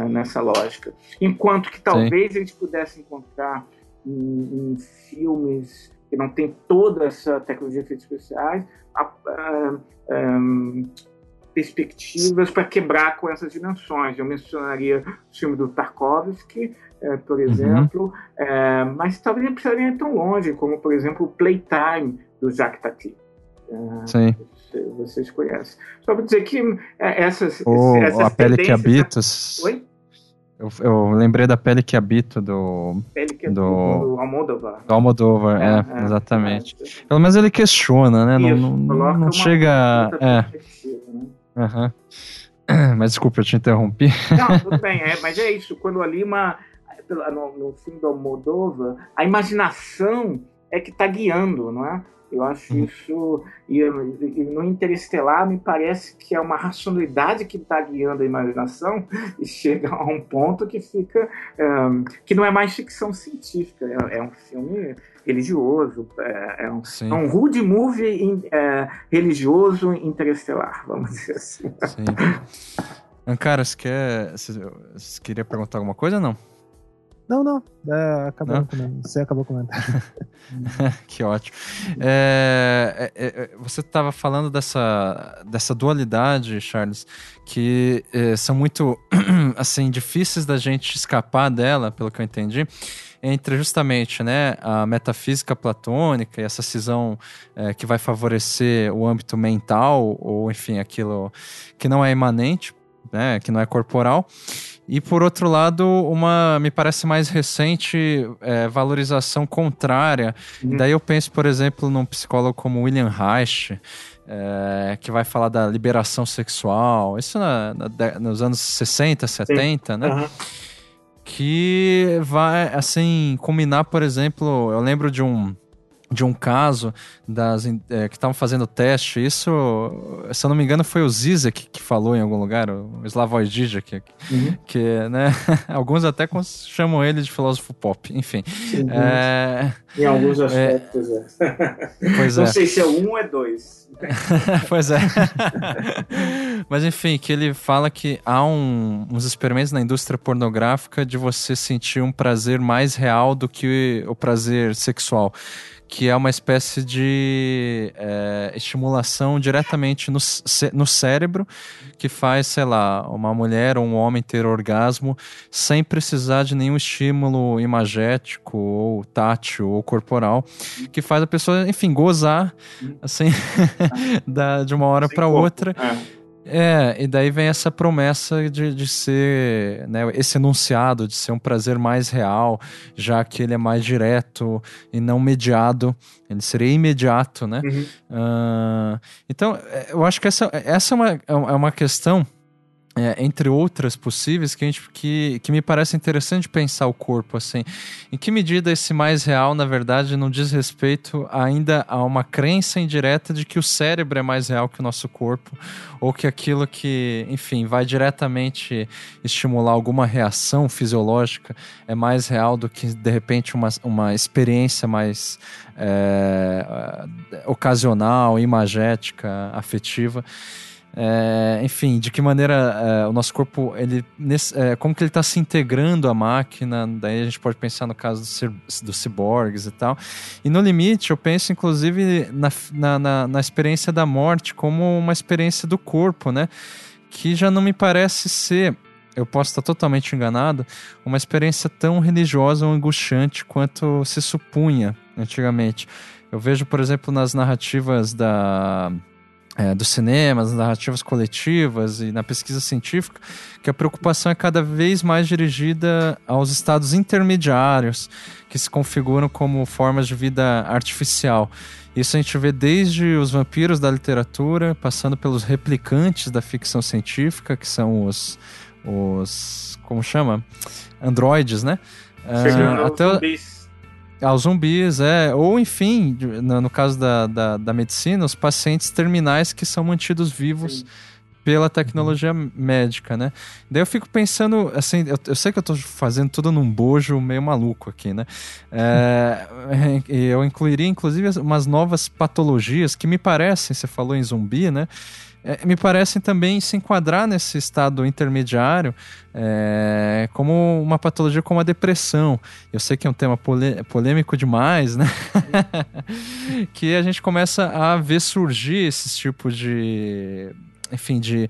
nessa lógica. Enquanto que talvez Sim. a gente pudesse encontrar em, em, filmes que não tem toda essa tecnologia de efeitos especiais, uh, um, perspectivas para quebrar com essas dimensões. Eu mencionaria o filme do Tarkovsky, é, por uhum. exemplo, uhum. é, mas talvez não precisaria ir tão longe, como, por exemplo, o Playtime, do Jacques Tati. É, Sim vocês conhecem. Só para dizer que é, essas, o, essas A Pele que Habita. Oi? Eu, eu, lembrei da Pele que Habito do. Pele que do, do Almodóvar. Do Almodóvar, é, é, é exatamente. É. Pelo menos ele questiona, né? Isso, não, não, não chega. É. Né? Uhum. Mas desculpa, eu te interrompi. Não, tudo bem, é, mas é isso. Quando ali uma. No, no filme do Almodóvar, a imaginação é que está guiando, não é? Eu acho uhum. isso. E, e, no Interestelar, me parece que é uma racionalidade que está guiando a imaginação e chega a um ponto que fica. Um, que não é mais ficção científica, é, é um filme religioso, é, é um, é um rude movie in, é, religioso interestelar, vamos dizer assim. Sim. Ancara, você, quer, você queria perguntar alguma coisa ou não? Não, não. É, acabou não? Você acabou comentando. que ótimo. É, é, é você estava falando dessa, dessa dualidade, Charles, que é, são muito assim difíceis da gente escapar dela, pelo que eu entendi entre justamente né, a metafísica platônica e essa cisão é, que vai favorecer o âmbito mental, ou enfim, aquilo que não é imanente, né, que não é corporal, e por outro lado, uma me parece mais recente é, valorização contrária. Uhum. Daí eu penso, por exemplo, num psicólogo como William Reich, é, que vai falar da liberação sexual, isso na, na, nos anos 60, 70, Sim. né? Uhum. Que vai, assim, combinar, por exemplo, eu lembro de um de um caso das é, que estavam fazendo teste. Isso, se eu não me engano, foi o Zizek que falou em algum lugar, o Slavoj Žižek, uhum. que, né, alguns até chamam ele de filósofo pop. Enfim. Sim, é, em alguns é, aspectos, é. Pois não é. sei se é um ou é dois. pois é. Mas enfim, que ele fala que há um, uns experimentos na indústria pornográfica de você sentir um prazer mais real do que o prazer sexual que é uma espécie de é, estimulação diretamente no, no cérebro, que faz, sei lá, uma mulher ou um homem ter orgasmo sem precisar de nenhum estímulo imagético ou tátil ou corporal, que faz a pessoa, enfim, gozar assim da, de uma hora para outra. É é, e daí vem essa promessa de, de ser, né, esse enunciado de ser um prazer mais real, já que ele é mais direto e não mediado, ele seria imediato, né? Uhum. Uh, então, é, eu acho que essa, essa é, uma, é uma questão é, entre outras possíveis, que, a gente, que, que me parece interessante pensar o corpo assim. Em que medida esse mais real, na verdade, não diz respeito ainda a uma crença indireta de que o cérebro é mais real que o nosso corpo, ou que aquilo que, enfim, vai diretamente estimular alguma reação fisiológica é mais real do que, de repente, uma, uma experiência mais é, ocasional, imagética, afetiva. É, enfim, de que maneira é, o nosso corpo, ele, nesse, é, como que ele está se integrando à máquina, daí a gente pode pensar no caso dos do ciborgues e tal. E no limite, eu penso inclusive na, na, na, na experiência da morte como uma experiência do corpo, né? Que já não me parece ser eu posso estar totalmente enganado, uma experiência tão religiosa ou angustiante quanto se supunha antigamente. Eu vejo, por exemplo, nas narrativas da é, do cinema, nas narrativas coletivas e na pesquisa científica, que a preocupação é cada vez mais dirigida aos estados intermediários, que se configuram como formas de vida artificial. Isso a gente vê desde os vampiros da literatura, passando pelos replicantes da ficção científica, que são os. os como chama? Androides, né? Chegando uh, até zumbis aos zumbis, é. Ou, enfim, no, caso da, da, da, medicina, os pacientes terminais que são mantidos vivos. Sim. Pela tecnologia uhum. médica, né? Daí eu fico pensando, assim, eu, eu sei que eu tô fazendo tudo num bojo meio maluco aqui, né? É, eu incluiria, inclusive, umas novas patologias que me parecem, você falou em zumbi, né? É, me parecem também se enquadrar nesse estado intermediário é, como uma patologia como a depressão. Eu sei que é um tema polêmico demais, né? que a gente começa a ver surgir esses tipos de, enfim, de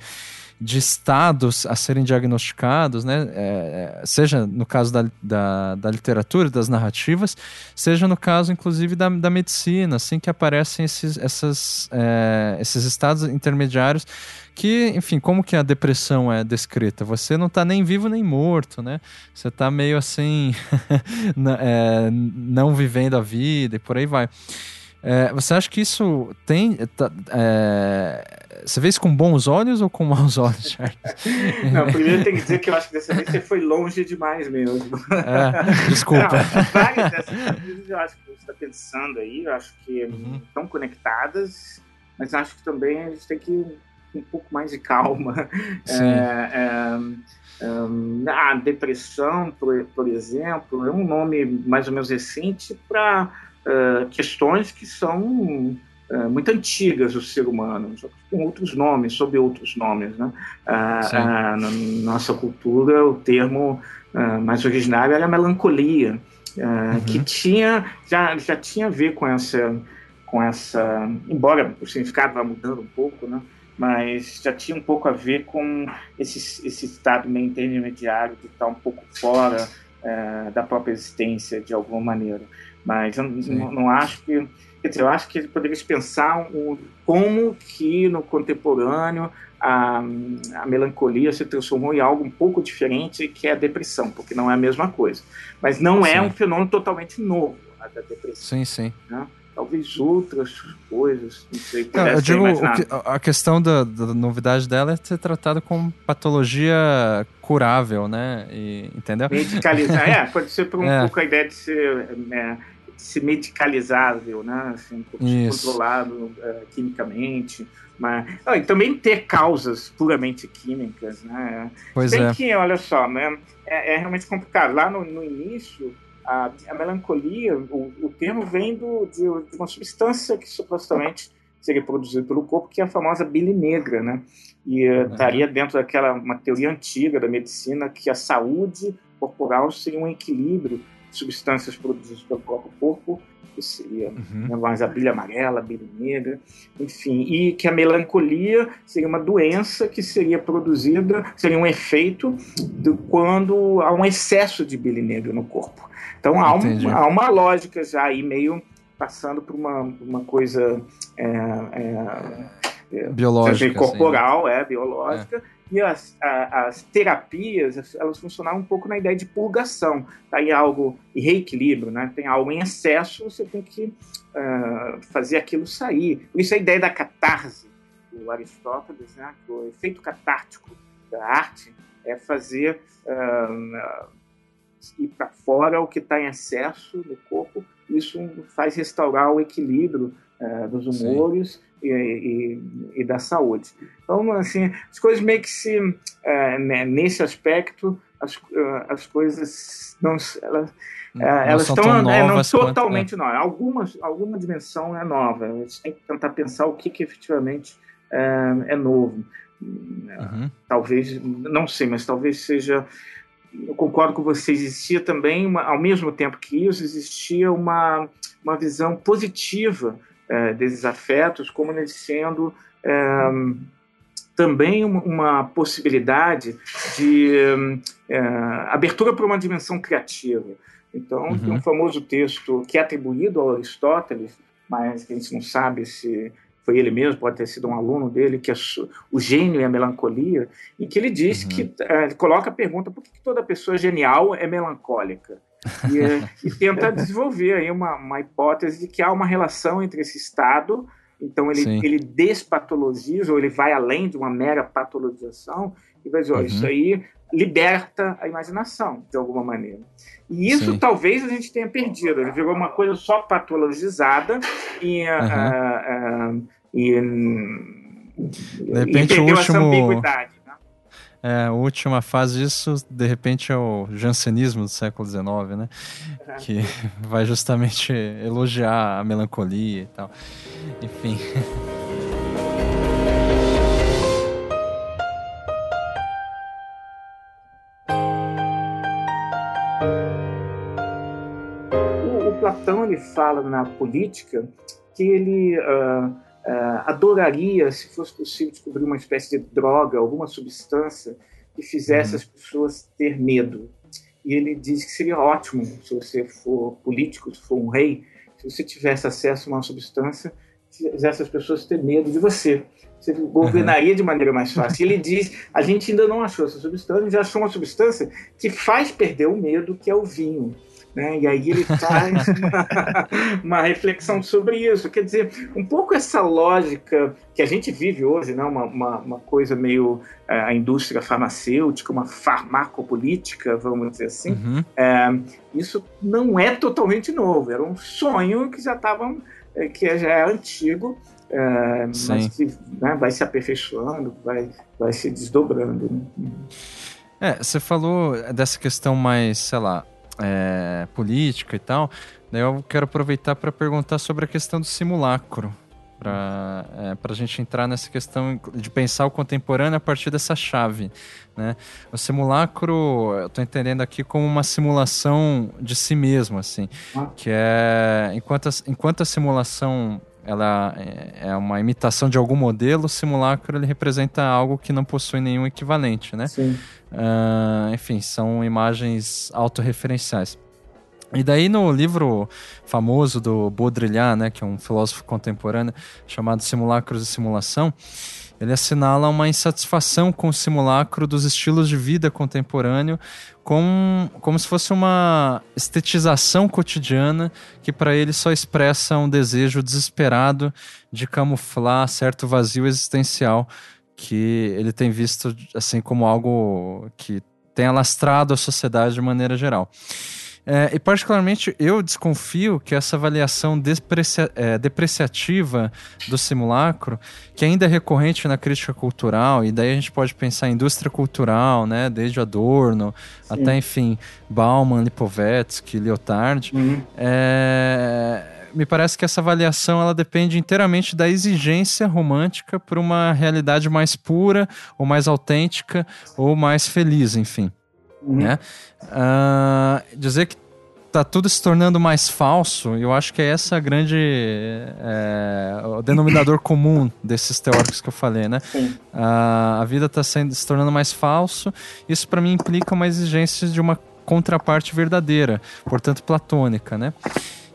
de estados a serem diagnosticados, né? É, é, seja no caso da, da, da, literatura, das narrativas, seja no caso, inclusive, da, da medicina, assim que aparecem esses, essas, é, esses estados intermediários que, enfim, como que a depressão é descrita? Você não está nem vivo nem morto, né? Você está meio assim, é, não vivendo a vida e por aí vai. É, você acha que isso tem. Tá, é, você vê isso com bons olhos ou com maus olhos, Charles? Não, primeiro tem que dizer que eu acho que dessa vez você foi longe demais mesmo. É, desculpa. Não, várias dessas coisas eu acho que você está pensando aí, eu acho que uhum. estão conectadas, mas acho que também a gente tem que ir um pouco mais de calma. Sim. É, é, é a depressão, por, por exemplo, é um nome mais ou menos recente para uh, questões que são uh, muito antigas do ser humano, com outros nomes, sob outros nomes. Né? Uh, na nossa cultura, o termo mais originário era melancolia, uhum. que tinha já, já tinha a ver com essa com essa, embora o significado vá mudando um pouco, né? mas já tinha um pouco a ver com esse, esse estado meio intermediário que está um pouco fora da própria existência de alguma maneira. Mas eu não, não, acho que. Quer dizer, eu acho que poderia pensar como que no contemporâneo a, a, melancolia se transformou em algo um pouco diferente, que é a depressão, porque não é a mesma coisa. Mas não é sim. é um fenômeno totalmente novo, a da depressão. Sim, sim. Né? Talvez outras coisas, não sei. Não, eu digo, que, a questão da, da, novidade dela é ser tratada como patologia curável, né? E, entendeu? Medicalizar, é, pode ser por um é. pouco a ideia de ser. É, ser medicalizável, né? Assim, controlado uh, quimicamente. Mas, oh, e também ter causas puramente químicas, né? Pois Tem é. que, olha só, né? É, é realmente complicado. Lá no, no início, a, a, melancolia, o, o termo vem do, de, de, uma substância que supostamente seria produzida pelo corpo, que é a famosa bile negra, né? E uh, estaria dentro daquela uma teoria antiga da medicina que a saúde corporal seria um equilíbrio substâncias produzidas pelo próprio corpo seria uhum. né, mais a bilha amarela, a bilha negra, enfim, e que a melancolia seria uma doença que seria produzida, seria um efeito do quando há um excesso de bilha negra no corpo. Então há, um, há uma lógica já aí meio passando por uma, uma coisa é, é, é biológica, corporal, assim, né? é biológica. E as, a, as terapias, elas funcionavam um pouco na ideia de purgação. Tá aí algo e reequilíbrio, né? Tem algo em excesso, você tem que uh, fazer aquilo sair. Por isso a ideia da catarse, do Aristóteles, né? o efeito catártico da arte é fazer uh, ir para fora o que está em excesso no corpo. Isso faz restaurar o equilíbrio uh, dos humores e, e, e, da saúde. Então, assim, as coisas meio que se, uh, né, nesse aspecto, as, uh, as coisas não, elas, não elas estão né, não totalmente quanto, é. não. Alguma, alguma dimensão é nova. A gente tem que tentar pensar o que, que efetivamente é novo. Uhum. Talvez, não sei, mas talvez seja eu concordo com você, existia também, uma, ao mesmo tempo que isso, existia uma, uma visão positiva é, desses afetos, como eles sendo é, também uma, possibilidade de é, abertura para uma dimensão criativa. Então, uhum. tem um famoso texto que é atribuído ao Aristóteles, mas que a gente não sabe se foi ele mesmo, pode ter sido um aluno dele, que é o gênio e a melancolia, em que ele diz uhum. que é, coloca a pergunta por que toda pessoa genial é melancólica? E, é, e tenta desenvolver aí uma, uma hipótese de que há uma relação entre esse estado, então ele, ele despatologiza, ou ele vai além de uma mera patologização, e vai dizer, uhum. isso aí liberta a imaginação, de alguma maneira. E isso Sim. talvez a gente tenha perdido, ele virou uma coisa só patologizada e, uhum. uh, uh, e, de repente, e perdeu o último... essa ambiguidade. É, a última fase disso, de repente, é o jansenismo do século XIX, né? Que vai justamente elogiar a melancolia e tal. Enfim. O, o Platão ele fala na política que ele uh, Uh, adoraria, se fosse possível, descobrir uma espécie de droga, alguma substância que fizesse uhum. as pessoas ter medo. E ele diz que seria ótimo, se você for político, se for um rei, se você tivesse acesso a uma substância que fizesse as pessoas ter medo de você. Você governaria uhum. de maneira mais fácil. E ele diz: a gente ainda não achou essa substância, já achou uma substância que faz perder o medo, que é o vinho. Né? E aí ele faz uma, uma, reflexão sobre isso. Quer dizer, um pouco essa lógica que a gente vive hoje, né? uma, uma, uma coisa meio é, a indústria farmacêutica, uma farmacopolítica, vamos dizer assim, uhum. é, isso não é totalmente novo. Era um sonho que já estava, é, que já é antigo, é, mas que né, vai se aperfeiçoando, vai, vai se desdobrando. Né? É, você falou dessa questão mais, sei lá, é, política e tal, daí eu quero aproveitar para perguntar sobre a questão do simulacro. Para é, a gente entrar nessa questão de pensar o contemporâneo a partir dessa chave. Né? O simulacro, eu estou entendendo aqui como uma simulação de si mesmo, assim, ah. que é enquanto a, enquanto a simulação ela é, é uma imitação de algum modelo, o simulacro ele representa algo que não possui nenhum equivalente, né? Sim. Uh, enfim, são imagens autorreferenciais. E daí no livro famoso do Baudrillard, né, que é um filósofo contemporâneo, chamado Simulacros e Simulação, ele assinala uma insatisfação com o simulacro dos estilos de vida contemporâneo, como, como se fosse uma estetização cotidiana que para ele só expressa um desejo desesperado de camuflar certo vazio existencial que ele tem visto assim como algo que tem alastrado a sociedade de maneira geral. É, e particularmente eu desconfio que essa avaliação deprecia, é, depreciativa do simulacro, que ainda é recorrente na crítica cultural, e daí a gente pode pensar em indústria cultural, né, desde Adorno Sim. até, enfim, Bauman, Lipovetsky, Lyotard, uhum. é, me parece que essa avaliação ela depende inteiramente da exigência romântica por uma realidade mais pura, ou mais autêntica, ou mais feliz, enfim. Uhum. Né? Uh, dizer que tá tudo se tornando mais falso, eu acho que é essa grande é, o denominador comum desses teóricos que eu falei, né? A, a vida está se tornando mais falso. Isso para mim implica uma exigência de uma contraparte verdadeira, portanto platônica, né?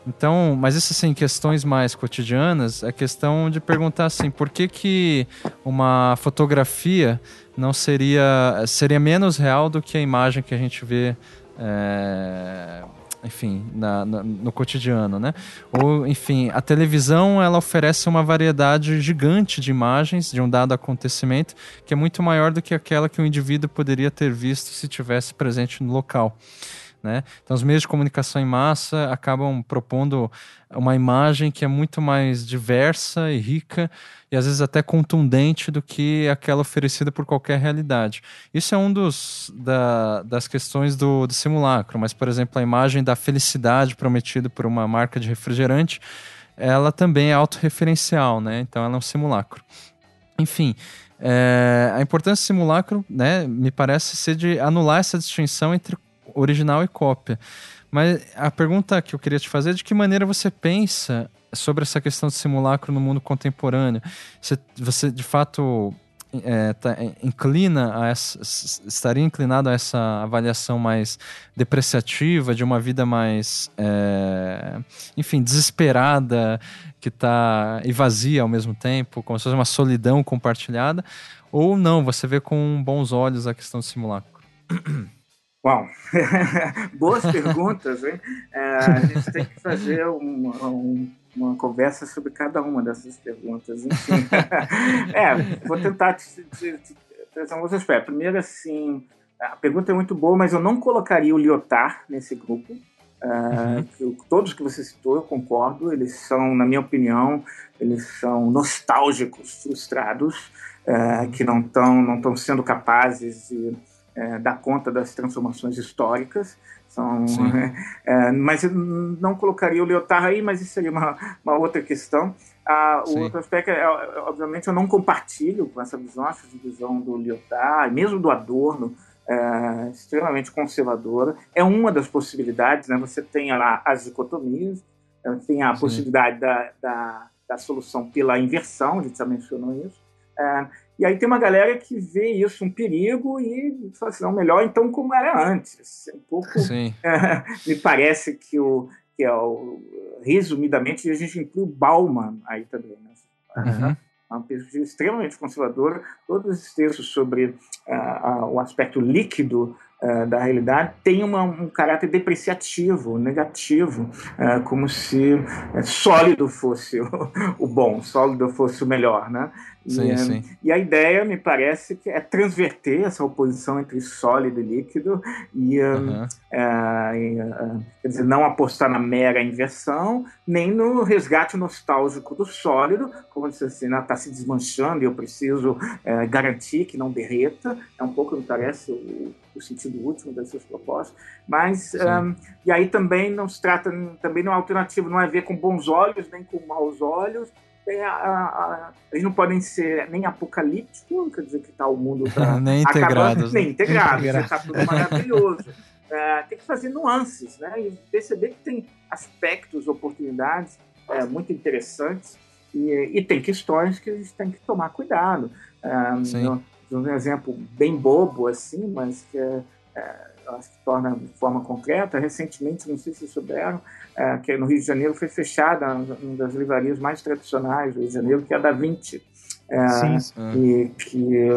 Então, mas isso assim, questões mais cotidianas, é questão de perguntar assim, por que que uma fotografia não seria seria menos real do que a imagem que a gente vê é, enfim, na, na, no cotidiano, né? Ou, enfim, a televisão ela oferece uma variedade gigante de imagens de um dado acontecimento que é muito maior do que aquela que o indivíduo poderia ter visto se tivesse presente no local. Né? Então, os meios de comunicação em massa acabam propondo uma imagem que é muito mais diversa e rica e às vezes até contundente do que aquela oferecida por qualquer realidade. Isso é um dos da, das questões do, do simulacro, mas, por exemplo, a imagem da felicidade prometida por uma marca de refrigerante, ela também é autorreferencial, né? Então, ela é um simulacro. Enfim, é, a importância do simulacro, né, me parece ser de anular essa distinção entre original e cópia. Mas a pergunta que eu queria te fazer é de que maneira você pensa sobre essa questão de simulacro no mundo contemporâneo. Você, você de fato é, tá, é, inclina a essa, estaria inclinado a essa avaliação mais depreciativa de uma vida mais, é, enfim, desesperada, que está e vazia ao mesmo tempo, como se fosse uma solidão compartilhada, ou não? Você vê com bons olhos a questão do simulacro? Bom, boas perguntas, hein? É, a gente tem que fazer um, um, uma conversa sobre cada uma dessas perguntas. Enfim, é, vou tentar te, te, te trazer alguns aspectos. Primeiro, assim, a pergunta é muito boa, mas eu não colocaria o Lyotard nesse grupo. Uh, uhum. todos que você citou, eu concordo. Eles são, na minha opinião, eles são nostálgicos, frustrados, uh, que não estão não estão sendo capazes de é, dar conta das transformações históricas. São, é, mas eu não colocaria o Lyotard aí, mas isso seria uma, uma outra questão. Ah, o outro aspecto, é, é, obviamente, eu não compartilho com essa visão, acho a visão do Lyotard, mesmo do Adorno, é, extremamente conservadora. É uma das possibilidades, né? Você tem lá as dicotomias, é, tem a Sim. possibilidade da, da, da, solução pela inversão, a gente já mencionou isso. É, e aí tem uma galera que vê isso um perigo e fala assim, não, melhor então como era antes. Um pouco, é, me parece que o que é o, resumidamente a gente inclui o Bauman aí também, né? Uhum. É uma pesquisa extremamente conservadora. Todos os textos sobre uh, uh, o aspecto líquido uh, da realidade têm uma, um caráter depreciativo, negativo, como se sólido fosse o, o, bom, sólido fosse o melhor, né? Sim, e, sim. e, a ideia, me parece, que é transverter essa oposição entre sólido e líquido e, uhum. uh, quer dizer, não apostar na mera inversão, nem no resgate nostálgico do sólido, como se assim, está se desmanchando e eu preciso garantir que não derreta. É um pouco, me parece, o, o sentido último dessas propostas. Mas, um, e aí também não se trata, também não é alternativo, não é ver com bons olhos, nem com maus olhos, a, a, eles não podem ser nem apocalípticos, quer dizer que tá, o mundo tá nem integrados. Nem integrados, está tudo maravilhoso. É, tem que fazer nuances, né? E perceber que tem aspectos, oportunidades é, muito interessantes e, e, tem questões que a gente tem que tomar cuidado. É, um exemplo bem bobo, assim, mas que é, é acho que torna de forma concreta. Recentemente, não sei se souberam, é, que no Rio de Janeiro foi fechada uma das livrarias mais tradicionais do Rio de Janeiro, que é a da Vinci. É, sim, E que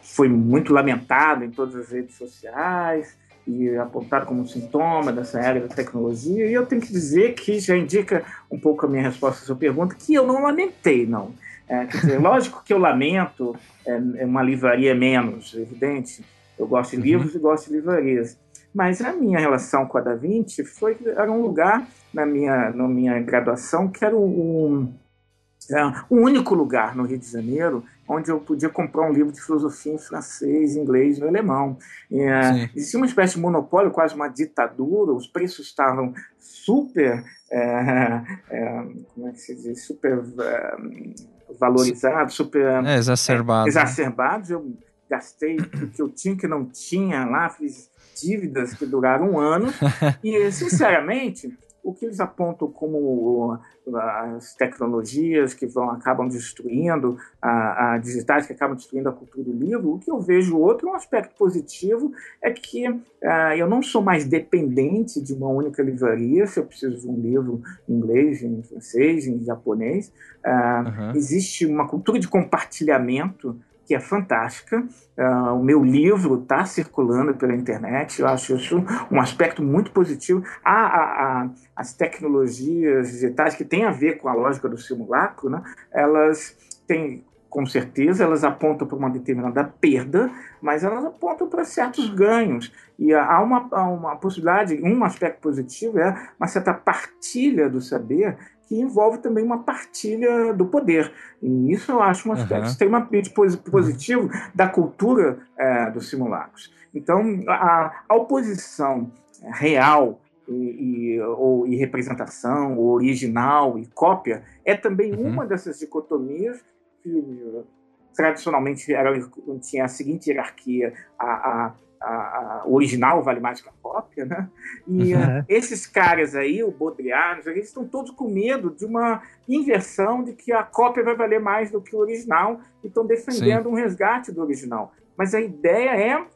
foi muito lamentado em todas as redes sociais e apontado como sintoma dessa era da tecnologia. E eu tenho que dizer que já indica um pouco a minha resposta à sua pergunta, que eu não lamentei, não. É, quer dizer, lógico que eu lamento é, é uma livraria menos, evidente, eu gosto de uhum. livros uhum. e gosto de livrarias. Mas a minha relação com a Da Vinci foi era um lugar na minha, na minha graduação que era um, é, o único lugar no Rio de Janeiro onde eu podia comprar um livro de filosofia em francês, inglês e alemão. É, existia uma espécie de monopólio, quase uma ditadura, os preços estavam super, é, é, como é que se diz, super é, valorizados, super é, exacerbados. exacerbados. Eu gastei o que eu tinha, que não tinha lá, fiz dívidas que duraram um ano. e, sinceramente, o que eles apontam como as tecnologias que vão acabam destruindo, a, a, digitais que acabam destruindo a cultura do livro, o que eu vejo outro um aspecto positivo é que uh, eu não sou mais dependente de uma única livraria, se eu preciso de um livro em inglês, em francês, em japonês. Uh, uhum. Existe uma cultura de compartilhamento que é fantástica. Uh, o meu livro está circulando pela internet, eu acho isso um aspecto muito positivo. Há, há, há, as tecnologias digitais que têm a ver com a lógica do simulacro, né? elas têm, com certeza, elas apontam para uma determinada perda, mas elas apontam para certos ganhos. E há uma, há uma possibilidade, um aspecto positivo é uma certa partilha do saber que envolve também uma partilha do poder. E isso eu acho um aspecto uhum. extremamente positivo da cultura é, dos simulacros. Então, a, a oposição real e, e, ou, e representação, ou original e cópia, é também uhum. uma dessas dicotomias que tradicionalmente era, tinha a seguinte hierarquia: a, a a, a, original vale mais que a cópia, né? E uhum. uh, esses caras aí, o Baudrillard, eles estão todos com medo de uma inversão de que a cópia vai valer mais do que o original e estão defendendo Sim. um resgate do original. Mas a ideia é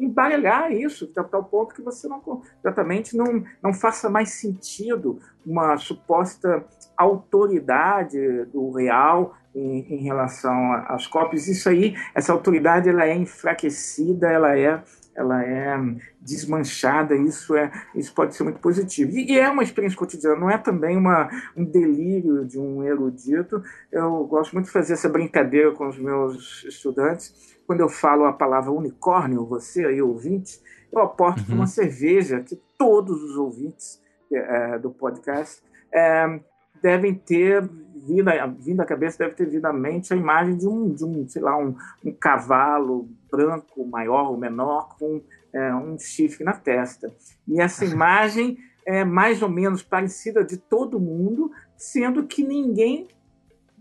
embaralhar isso, até tal ponto que você não exatamente não, não faça mais sentido uma suposta autoridade do real em, em relação às cópias. Isso aí, essa autoridade, ela é enfraquecida, ela é ela é desmanchada, isso é isso pode ser muito positivo. E, e é uma experiência cotidiana, não é também uma, um delírio de um erudito. Eu gosto muito de fazer essa brincadeira com os meus estudantes. Quando eu falo a palavra unicórnio, você aí, ouvinte, eu aporto uhum. uma cerveja que todos os ouvintes é, do podcast é, devem ter vindo, vindo à cabeça, deve ter vindo à mente a imagem de um, de um sei lá, um, um cavalo branco, maior ou menor, com é, um chifre na testa. E essa imagem é mais ou menos parecida de todo mundo, sendo que ninguém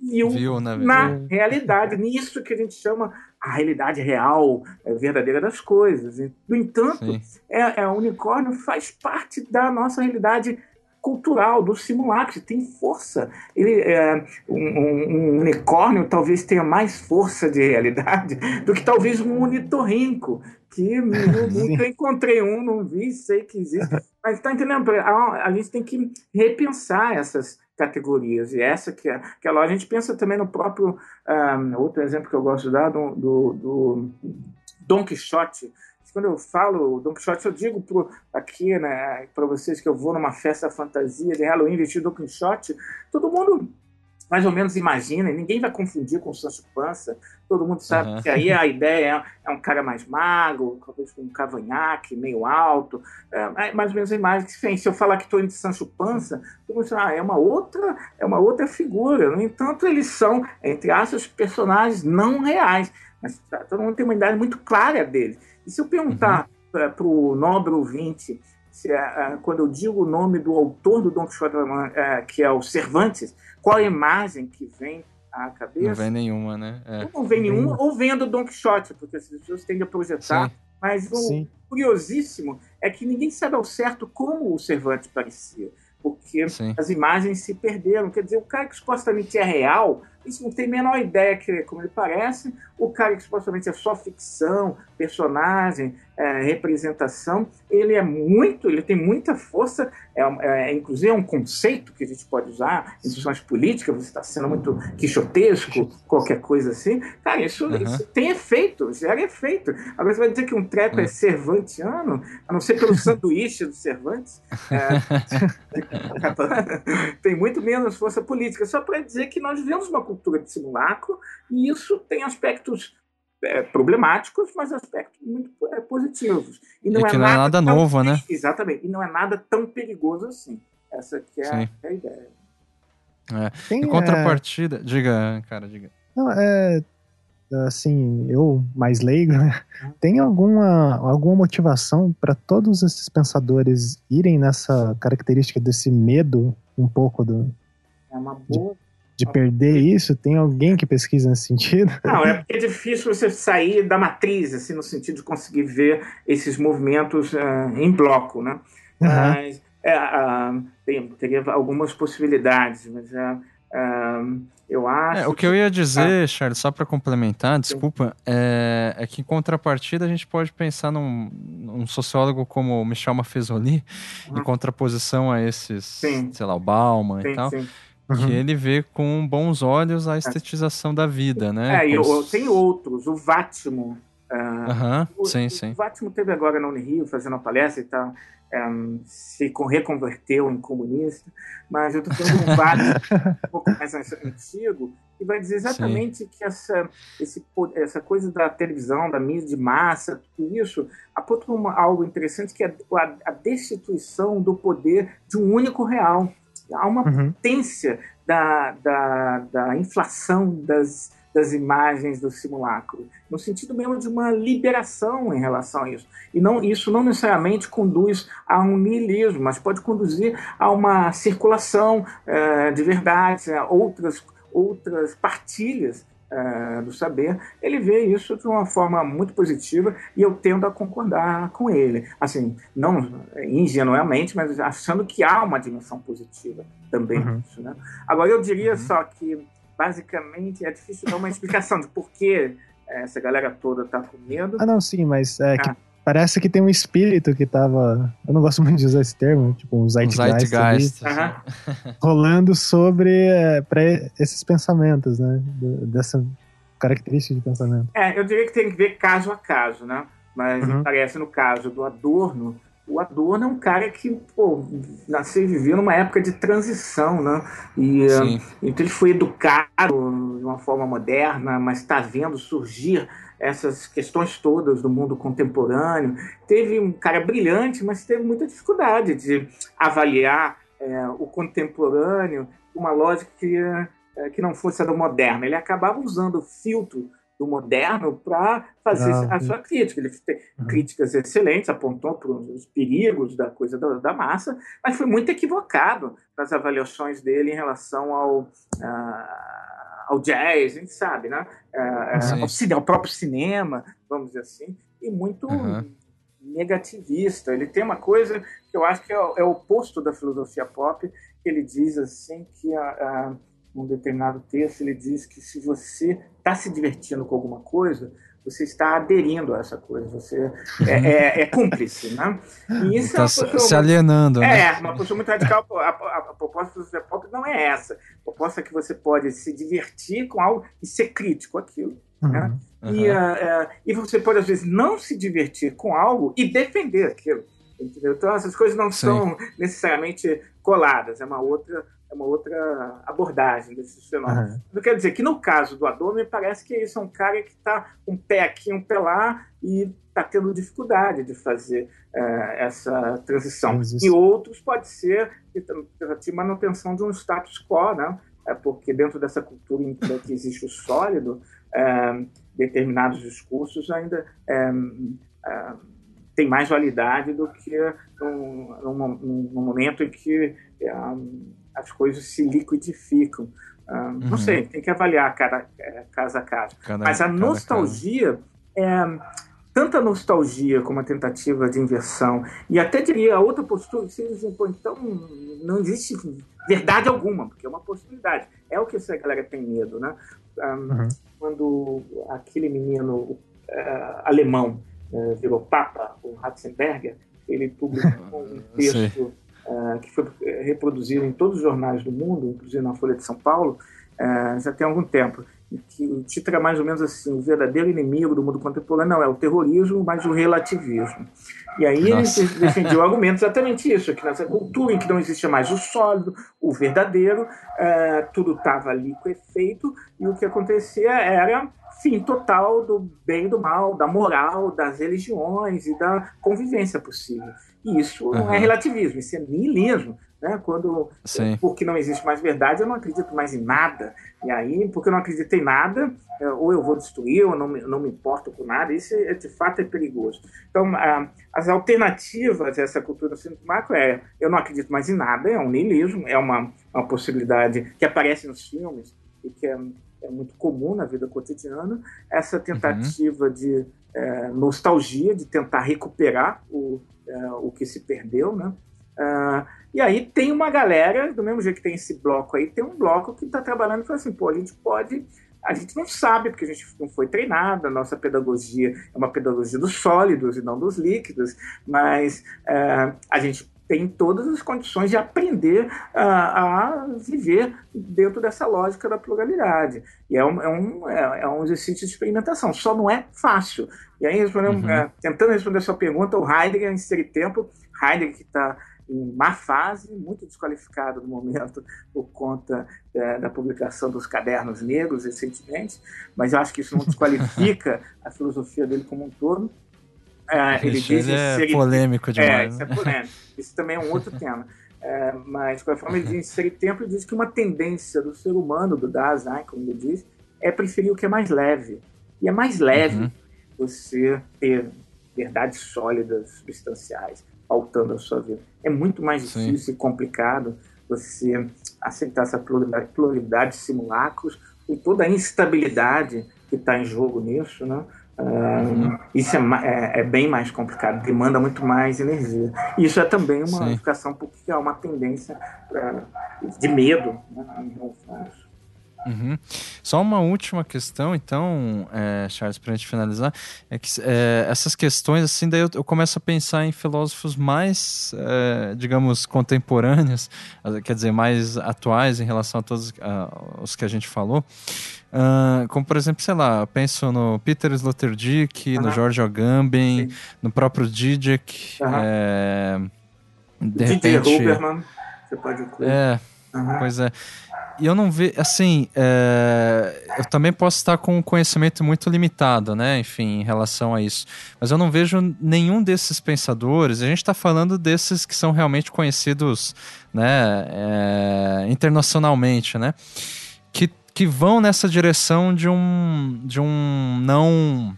viu, viu na, na realidade, nisso que a gente chama a realidade real, é, verdadeira das coisas. No entanto, é, é, o unicórnio faz parte da nossa realidade cultural do simulacro, tem força. Ele, é, um, um, unicórnio talvez tenha mais força de realidade do que talvez um unitorrinco, que nunca encontrei um, não vi, sei que existe. Mas está entendendo? A, a, gente tem que repensar essas categorias. E essa que é, que é a gente pensa também no próprio. Um, ah, outro exemplo que eu gosto de dar do, do, do Don Quixote quando eu falo Don Quixote, eu digo pro, aqui né, para vocês que eu vou numa festa fantasia de Halloween vestido Don Quixote, todo mundo mais ou menos imagina, ninguém vai confundir com o Sancho Pança, todo mundo sabe uhum. que aí a ideia é, é, um cara mais magro, talvez com um cavanhaque meio alto, é, é mais ou menos a imagem que se, se eu falar que estou de Sancho Pança, todo mundo ah, é uma outra, é uma outra figura, no entanto eles são, entre aspas, personagens não reais, mas tá, todo mundo tem uma idade muito clara deles. E se eu perguntar uhum. para o nobre ouvinte, se, uh, quando eu digo o nome do autor do Don Quixote, uh, que é o Cervantes, qual a imagem que vem à cabeça? Não vem nenhuma, né? É. Não vem nenhuma, ou vendo Don Quixote, porque as pessoas tendem a projetar. Sim. Mas o Sim. curiosíssimo é que ninguém sabe ao certo como o Cervantes parecia porque Sim. as imagens se perderam. Quer dizer, o cara que supostamente é real, isso não tem a menor ideia que como ele parece. O cara que supostamente é só ficção, personagem, é, representação, ele é muito, ele tem muita força. É, é, inclusive é um conceito que a gente pode usar em discussões políticas. Você está sendo muito quixotesco, qualquer coisa assim. Cara, isso, uhum. isso tem efeito, gera efeito. Agora você vai dizer que um treco uhum. é cervantiano, a não ser pelo sanduíche do Cervantes. É, tem muito menos força política. Só para dizer que nós vivemos uma cultura de simulacro e isso tem aspectos é, problemáticos, mas aspectos muito é, positivos. E não, e é, nada, nada novo, né? Exatamente. E não é nada tão perigoso assim. Essa que é, a, é a ideia. É. Tem, em contrapartida, diga, cara, diga. Não, é, assim, eu mais leigo, né? Tem alguma, alguma motivação para todos esses pensadores irem nessa característica desse medo um pouco do é uma boa de, de perder isso? Tem alguém que pesquisa nesse sentido? Não, é porque é difícil você sair da matriz, assim, no sentido de conseguir ver esses movimentos uh, em bloco, né? Uhum. Mas é, uh, tem, teria algumas possibilidades, mas uh, eu acho. É, o que, que, eu ia dizer, ah. Charles, só para complementar, desculpa, é, é, que em contrapartida a gente pode pensar num, num sociólogo como Michel Maffezoli, uhum. em contraposição a esses, sim. sei lá, o Bauman sim, e tal. Sim. Uhum. Que ele vê com bons olhos a estetização da vida, né? É, e tem outros, o Vátimo. Uh, uhum. sim, o, sim. O Vátimo teve agora na Unirio fazendo uma palestra e tal um, se reconverteu em comunista, mas eu estou de um Vale um pouco mais antigo, que vai dizer exatamente Sim. que essa, esse, essa coisa da televisão, da mídia de massa, tudo isso, aponta algo interessante que é a, a, destituição do poder de um único real. Há uma uhum. potência da, da, da inflação das das imagens do simulacro, no sentido mesmo de uma liberação em relação a isso. E não, isso não necessariamente conduz a um niilismo, mas pode conduzir a uma circulação uh, de verdades, a outras, outras partilhas uh, do saber. Ele vê isso de uma forma muito positiva e eu tendo a concordar com ele. Assim, não ingenuamente, mas achando que há uma dimensão positiva também uhum. nisso. Né? Agora, eu diria uhum. só que basicamente é difícil dar uma explicação de por que essa galera toda tá com medo. Ah, não, sim, mas é ah. que parece que tem um espírito que tava. Eu não gosto muito de usar esse termo, tipo um zeitgeist, zeitgeist ali, rolando sobre é, esses pensamentos, né? Dessa característica de pensamento. É, eu diria que tem que ver caso a caso, né? Mas uhum. parece no caso do Adorno, o Adorno é um cara que pô, nasceu e viveu numa época de transição, né? E, uh, então ele foi educado de uma forma moderna, mas está vendo surgir essas questões todas do mundo contemporâneo. Teve um cara brilhante, mas teve muita dificuldade de avaliar é, o contemporâneo uma lógica que, é, que não fosse a do moderno. Ele acabava usando o filtro do moderno para fazer ah, a sua crítica. Ele tem uhum. críticas excelentes, apontou para os perigos da coisa da, da, massa, mas foi muito equivocado nas avaliações dele em relação ao, uh, ao jazz, a gente sabe, né? Uh, ao, ao, próprio cinema, vamos dizer assim, e muito uhum. negativista. Ele tem uma coisa que eu acho que é, é o oposto da filosofia pop, que ele diz assim que a, a num determinado texto, ele diz que se você está se divertindo com alguma coisa, você está aderindo a essa coisa, você é, é, é cúmplice, né? E isso tá é se alienando, né? É, uma postura muito radical. A, a, a proposta do José Pop não é essa. A proposta é que você pode se divertir com algo e ser crítico aquilo. Uhum. Né? Uhum. E, uh, uh, e você pode, às vezes, não se divertir com algo e defender aquilo. Entendeu? Então, essas coisas não Sim. são necessariamente coladas. É uma outra é uma outra abordagem desses fenômenos. Uhum. Eu quero dizer que no caso do Adorno, me parece que isso é um cara que está um pé aqui, um pé lá, e está tendo dificuldade de fazer uh, essa transição. E outros pode ser de manutenção de um status quo, né? É porque dentro dessa cultura em que existe o sólido, é, determinados discursos ainda é, têm mais validade do que num, num, num momento em que as coisas se liquidificam. Ah, uhum. Não sei, tem que avaliar cada, é, caso a caso. Cada, Mas a nostalgia é tanta nostalgia como a tentativa de inversão e até diria a outra postura que se impõe, então não existe verdade alguma, porque é uma possibilidade. É o que essa galera tem medo, né? Um, ah, uhum. Quando aquele menino uh, alemão uh, virou papa, o Ratzenberger, ele publicou um texto uh, que foi eh, reproduzido em todos os jornais do mundo, inclusive na Folha de São Paulo, já tem algum tempo. Que o título é mais ou menos assim: o verdadeiro inimigo do mundo contemporâneo não é o terrorismo, mas o relativismo. E aí Nossa. ele defendia o argumento exatamente isso: que nessa cultura em que não existia mais o sólido, o verdadeiro, uh, tudo estava ali com efeito, e o que acontecia era fim total do bem e do mal, da moral, das religiões e da convivência possível. E isso uhum. não é relativismo, isso é niilismo. Né? Quando, Sim. porque não existe mais verdade, eu não acredito mais em nada. E aí, porque eu não acredito em nada, é, ou eu vou destruir, ou não me, não me importo com nada, isso é, de fato é perigoso. Então, as alternativas a essa cultura macro é eu não acredito mais em nada, é um niilismo, é uma uma possibilidade que aparece nos filmes e que é, é muito comum na vida cotidiana, essa tentativa uhum. de é, nostalgia, de tentar recuperar o, é, o que se perdeu, né? Uh, e aí tem uma galera, do mesmo jeito que tem esse bloco aí, tem um bloco que está trabalhando e fala assim, pô, a gente pode a gente não sabe, porque a gente não foi treinado, a nossa pedagogia é uma pedagogia dos sólidos e não dos líquidos, mas uh, a gente tem todas as condições de aprender a, a viver dentro dessa lógica da pluralidade. E é um, é, um, é, é um exercício de experimentação, só não é fácil. E aí, uhum. é, tentando responder a sua pergunta, o Heidegger, em Ser Tempo, Heidegger que está em má fase, muito desqualificado no momento por conta é, da publicação dos cadernos negros recentemente, mas eu acho que isso não desqualifica a filosofia dele como um todo. É, ele diz é polêmico é, demais. É, isso é polêmico. Isso também é um outro tema. É, mas, de qualquer forma, ele diz, em tempo, ele diz que uma tendência do ser humano, do Dasein, como ele diz, é preferir o que é mais leve. E é mais leve uhum. você ter verdades sólidas, substanciais, faltando a sua vida. É muito mais difícil Sim. e complicado você aceitar essa pluralidade, de simulacros, com toda a instabilidade que está em jogo nisso, né? Uh, isso é, é, é, bem mais complicado, demanda muito mais energia. E isso é também uma Sim. porque há uma tendência pra, de medo né, em relação a isso. Uhum. Só uma última questão, então, é, Charles, para a gente finalizar, é que é, essas questões, assim, daí eu, eu, começo a pensar em filósofos mais, é, digamos, contemporâneos, quer dizer, mais atuais em relação a todos uh, os que a gente falou. Uh, como, por exemplo, sei lá, penso no Peter Sloterdijk, uhum. no George Agamben, Sim. no próprio Zizek, uhum. é, de repente... Huberman, você pode incluir. É, uhum. pois é. E eu não vejo, assim, é, eu também posso estar com um conhecimento muito limitado, né, enfim, em relação a isso. Mas eu não vejo nenhum desses pensadores, a gente está falando desses que são realmente conhecidos, né, é, internacionalmente, né, que, que vão nessa direção de um, de um não...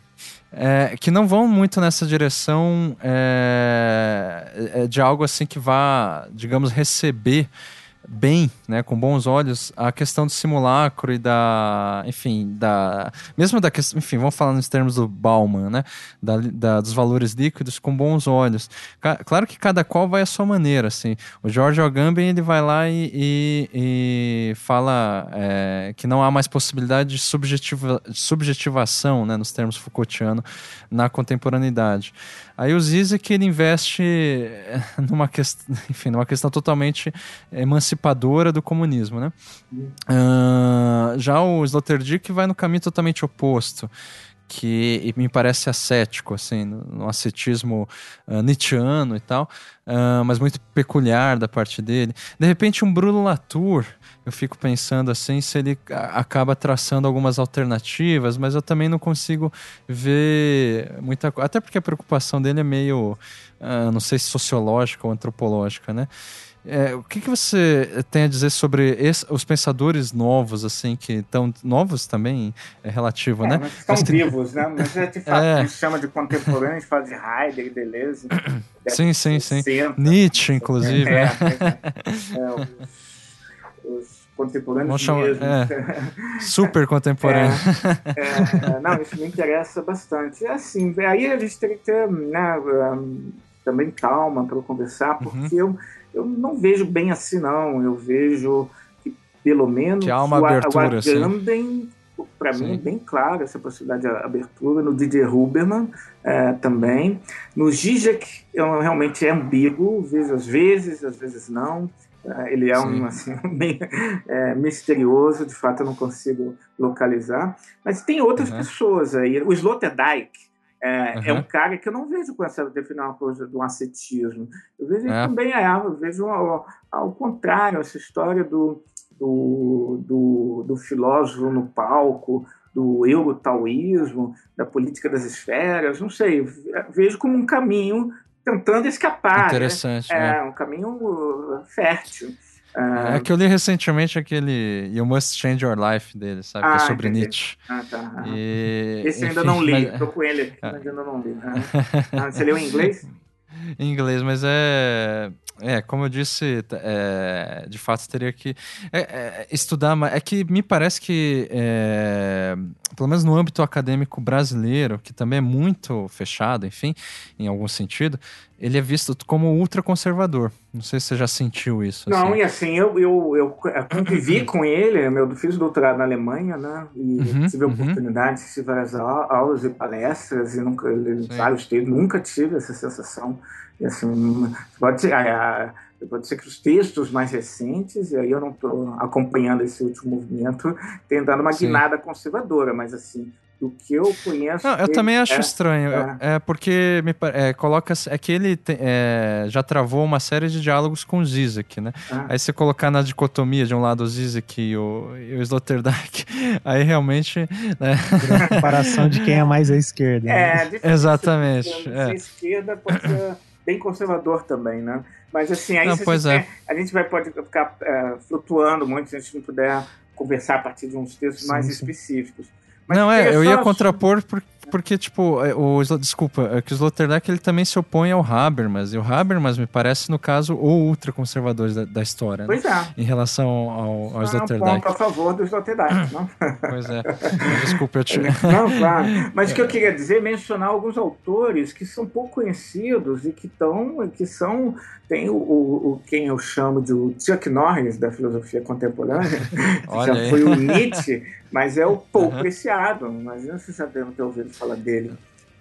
É, que não vão muito nessa direção é, é de algo assim que vá, digamos, receber bem, né, com bons olhos, a questão do simulacro e da, enfim, da, mesmo da questão, enfim, vamos falar nos termos do Bauman, né, da, da, dos valores líquidos com bons olhos. Claro que cada qual vai à sua maneira, assim. O George Agamben, ele vai lá e, e, e fala é, que não há mais possibilidade de, subjetiva, de subjetivação, né, nos termos Foucaultiano, na contemporaneidade. Aí o Zizek ele investe eh, numa, quest... Enfim, numa questão totalmente emancipadora do comunismo, né? Uh, já o Sloterdijk vai no caminho totalmente oposto que me parece ascético, assim, no, ascetismo uh, nietzscheano e tal, uh, mas muito peculiar da parte dele. De repente, um Bruno Latour, eu fico pensando assim, se ele acaba traçando algumas alternativas, mas eu também não consigo ver muita coisa, até porque a preocupação dele é meio, uh, não sei se sociológica ou antropológica, né? É, o que, que você tem a dizer sobre esse, os pensadores novos, assim, que estão novos também, é relativo, é, né? Mas estão vivos, né? Mas é, de fato, é. a gente chama de contemporâneo, a gente fala de Heidegger, beleza. Sim, sim, sim. Nietzsche, inclusive. É, né? é, os, os contemporâneos chamar, mesmo. É, super contemporâneo. É, é, não, isso me interessa bastante. É assim, aí a gente tem que ter né, também calma para conversar, uhum. porque uhum. eu eu não vejo bem assim, não. Eu vejo que, pelo menos, que há uma o, abertura, o para mim, é bem claro essa possibilidade de abertura. No Didier Huberman é, também. No Zizek, eu realmente é ambíguo, vejo às vezes, às vezes não. É, ele é um assim, bem é, misterioso, de fato eu não consigo localizar. Mas tem outras uhum. pessoas aí. O Sloterdijk, é, uhum. é, um cara que eu não vejo com essa definir uma coisa do ascetismo. Eu vejo é. também é, eu vejo ao, ao, contrário, essa história do, do, do, do filósofo no palco, do eurotaoísmo, da política das esferas, não sei, vejo como um caminho tentando escapar. Né? Interessante. Né? É, um caminho uh. É que eu li recentemente aquele You Must Change Your Life dele, sabe? É ah, que é sobre entendi. Nietzsche. Ah, tá. E, Esse eu ainda não li, mas... tô com ele aqui, mas ainda não li. Ah, você leu em inglês? em inglês, mas é. É, como eu disse, é, de fato teria que é, é, estudar, mas é que me parece que, é, pelo menos no âmbito acadêmico brasileiro, que também é muito fechado, enfim, em algum sentido, ele é visto como ultraconservador. Não sei se você já sentiu isso. Não, assim. e assim, eu, eu, eu convivi com ele, meu, fiz doutorado na Alemanha, né? E uhum, tive a uhum. oportunidade de assistir várias aulas e palestras, e nunca, vários textos, nunca tive essa sensação assim, pode ser, pode ser que os textos mais recentes, e aí eu não estou acompanhando esse último movimento, tenham dado uma Sim. guinada conservadora, mas assim, do que eu conheço. Não, eu também acho é, estranho. É. é, porque me é, coloca. É que ele te, é, já travou uma série de diálogos com o Zizek, né? Ah. Aí você colocar na dicotomia de um lado o Zizek e o, e o Sloterdijk, aí realmente. Né? A comparação de quem é mais à esquerda. Né? É, Exatamente. É. A esquerda pode ser bem conservador também, né? Mas assim, aí não, pois a, gente, é. a gente vai pode ficar é, flutuando muito se a gente não puder conversar a partir de uns textos sim, mais sim. específicos. Mas não, é, eu ia contrapor porque porque, tipo, é, o, desculpa, é que o Sloterdijk ele também se opõe ao Habermas, e o Habermas me parece, no caso, o ultraconservador da, da história. Pois né? é. Em relação ao, ao Sloterdijk. É um ponto a favor do Sloterdijk, não? Pois é. Desculpa, eu te... Não, claro. Mas o que eu queria dizer é mencionar alguns autores que são pouco conhecidos e que, tão, que são... Tem o, o, quem eu chamo de o Chuck Norris da filosofia contemporânea, que já foi o Nietzsche, mas é o Paul uhum. Preciado. Imagina se já devem ter ouvido falar dele,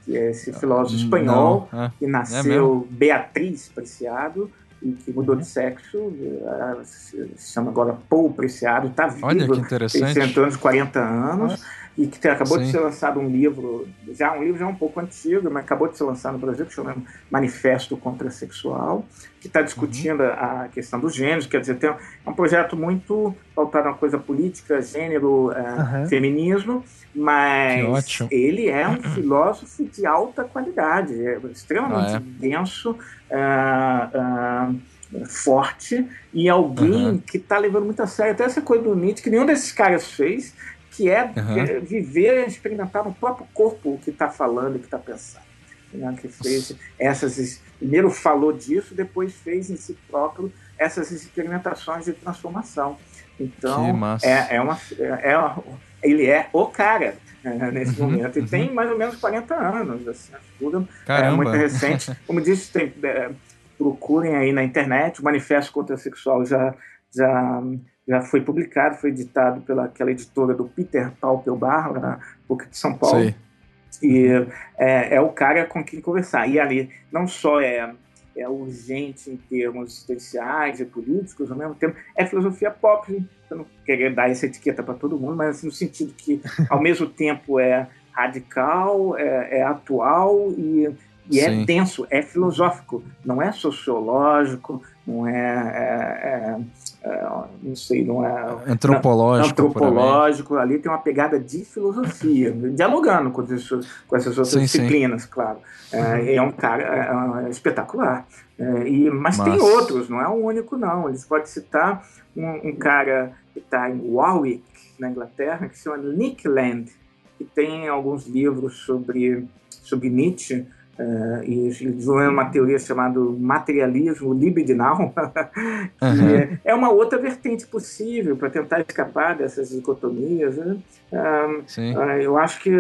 que é esse filósofo espanhol Não, é. que nasceu é Beatriz Preciado e que mudou de sexo, eh, se chama agora Paul Preciado, está vivo, Olha que interessante. tem 100 anos, 40 anos, e que acabou Sim. de ser lançado um livro, já um livro já um pouco antigo, mas acabou de ser lançado no Brasil, que chama Manifesto Contrasexual, que está discutindo uhum. a questão dos gêneros, quer dizer, tem, é um projeto muito pautado na coisa política, gênero, uhum. feminismo, mas ele é um filósofo de alta qualidade, é extremamente ah, é? denso, uh, uh, forte, e alguém uhum. que está levando muito a sério até essa coisa do Nietzsche, que nenhum desses caras fez, que é uhum. viver, experimentar no próprio corpo o que está falando, o que está pensando. Né? Que fez essas, primeiro falou disso, depois fez em si próprio essas experimentações de transformação. Então, é, é uma, é, é, ele é o cara né, nesse uhum, momento. E uhum. tem mais ou menos 40 anos. Assim, figura é muito recente. Como disse, tem, é, procurem aí na internet, o Manifesto Contra Sexual já, já já foi publicado, foi editado pela aquela editora do Peter Paupelbar, na PUC de São Paulo. Sim. E é, é, o cara com quem conversar. E ali não só é, é urgente em termos existenciais e políticos, ao mesmo tempo é filosofia pop. Eu não queria dar essa etiqueta para todo mundo, mas assim, no sentido que, ao mesmo tempo, é radical, é, é atual e, e é denso, é filosófico, não é sociológico, não é, é, é é, não sei, não é. Antropológico. Não, antropológico, ali tem uma pegada de filosofia, dialogando com, isso, com essas outras sim, disciplinas, sim. claro. É, uhum. é, um cara é, é espetacular. É, e, mas, mas, tem outros, não é o único, não. Eles podem citar um, um cara que está em Warwick, na Inglaterra, que se chama Nick Land, que tem alguns livros sobre, sobre Nietzsche Uh, e desenvolvendo uma teoria chamada materialismo libidinal, que uhum. é, é, uma outra vertente possível para tentar escapar dessas dicotomias. Né? Uh, uh, eu acho que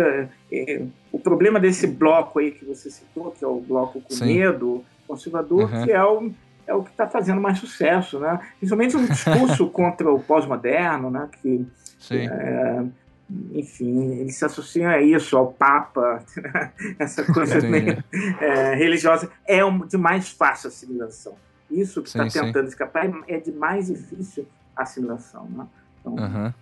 eh, o problema desse bloco aí que você citou, que é o bloco com Sim. medo conservador, uhum. que é o, é o que está fazendo mais sucesso, né? principalmente um discurso contra o pós-moderno, né? que. Eh, enfim, eles se associam a isso, ao Papa, essa coisa meio, é, religiosa. É um, de mais fácil assimilação. Isso que está tentando sim. escapar é de mais difícil assimilação. Né? Então, uhum.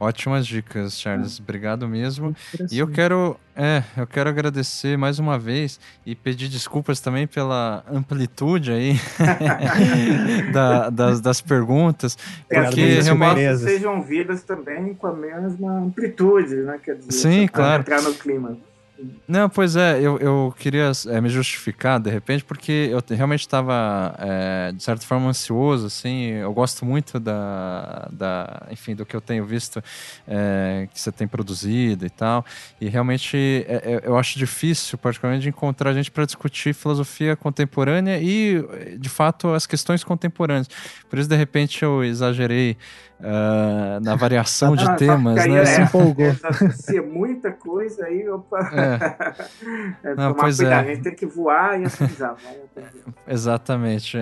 Ótimas dicas, Charles. É. Obrigado mesmo. E eu quero, é, eu quero agradecer mais uma vez e pedir desculpas também pela amplitude aí da, das, das perguntas, é, porque realmente sejam vidas também com a mesma amplitude, né? Quer dizer, Sim, claro. entrar no clima. Não, pois é, eu, eu queria é, me justificar de repente, porque eu realmente estava, é, de certa forma, ansioso, assim, eu gosto muito da, da enfim, do que eu tenho visto é, que você tem produzido e tal, e realmente é, é, eu acho difícil, particularmente, encontrar gente para discutir filosofia contemporânea e, de fato, as questões contemporâneas. Por isso, de repente, eu exagerei uh, na variação de temas, né? É, se empolgou. Ser muita coisa aí, opa. É. é Não, pois cuidado, é. a gente tem que voar e aterrissar. Exatamente.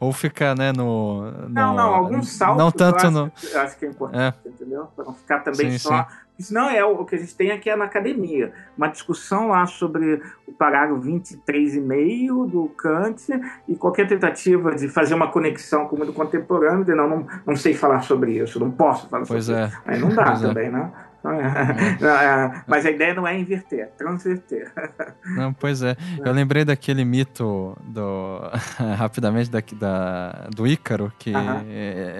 Ou ficar, né, no, no... Não, não, alguns saltos não tanto no... eu acho que é importante, é. entendeu? Para não ficar também sim, só... Sim isso não é o que a gente tem aqui é na academia. Uma discussão lá sobre o parágrafo 23,5 do Kant e qualquer tentativa de fazer uma conexão com o mundo contemporâneo, de não, não, não sei falar sobre isso, não posso falar pois sobre é. isso. Aí não dá pois é. também, é. né? É. Mas a ideia não é inverter, é transverter. Não, pois é. Eu lembrei daquele mito do rapidamente da, da, do Ícaro, que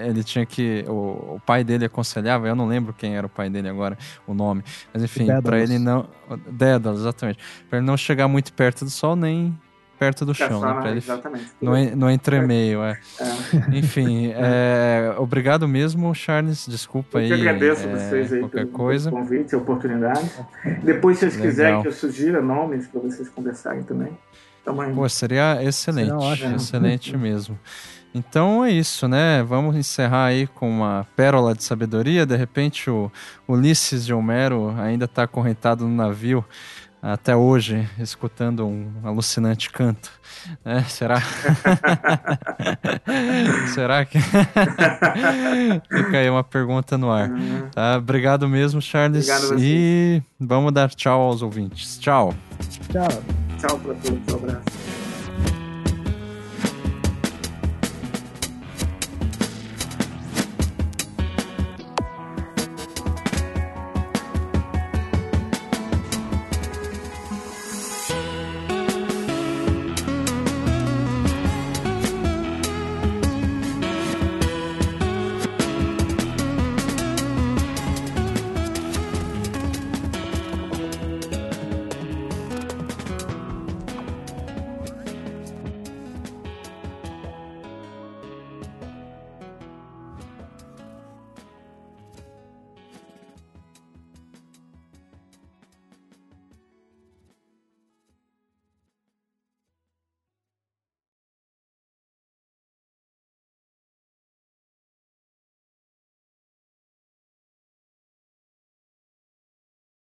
ele tinha que. O, o, pai dele aconselhava, eu não lembro quem era o pai dele agora, o nome. Mas enfim, para ele não. Dédalo, exatamente. Para ele não chegar muito perto do sol, nem perto do chão, né? Pra ele exatamente. No, no entremeio, é. é. Enfim, é, obrigado mesmo, Charles. Desculpa eu aí. Eu agradeço é, vocês aí qualquer pelo, coisa. convite, a oportunidade. Depois, se vocês Legal. quiserem que eu sugira nomes para vocês conversarem também. Também. Pô, seria excelente. Seria. Excelente mesmo. Então é isso, né? Vamos encerrar aí com uma pérola de sabedoria. De repente, o Ulisses de Homero ainda está acorrentado no navio até hoje escutando um alucinante canto. Né? Será? Será que. Fica aí uma pergunta no ar. Uhum. Tá? Obrigado mesmo, Charles. Obrigado e vamos dar tchau aos ouvintes. Tchau. Tchau. Tchau para todos. Um abraço.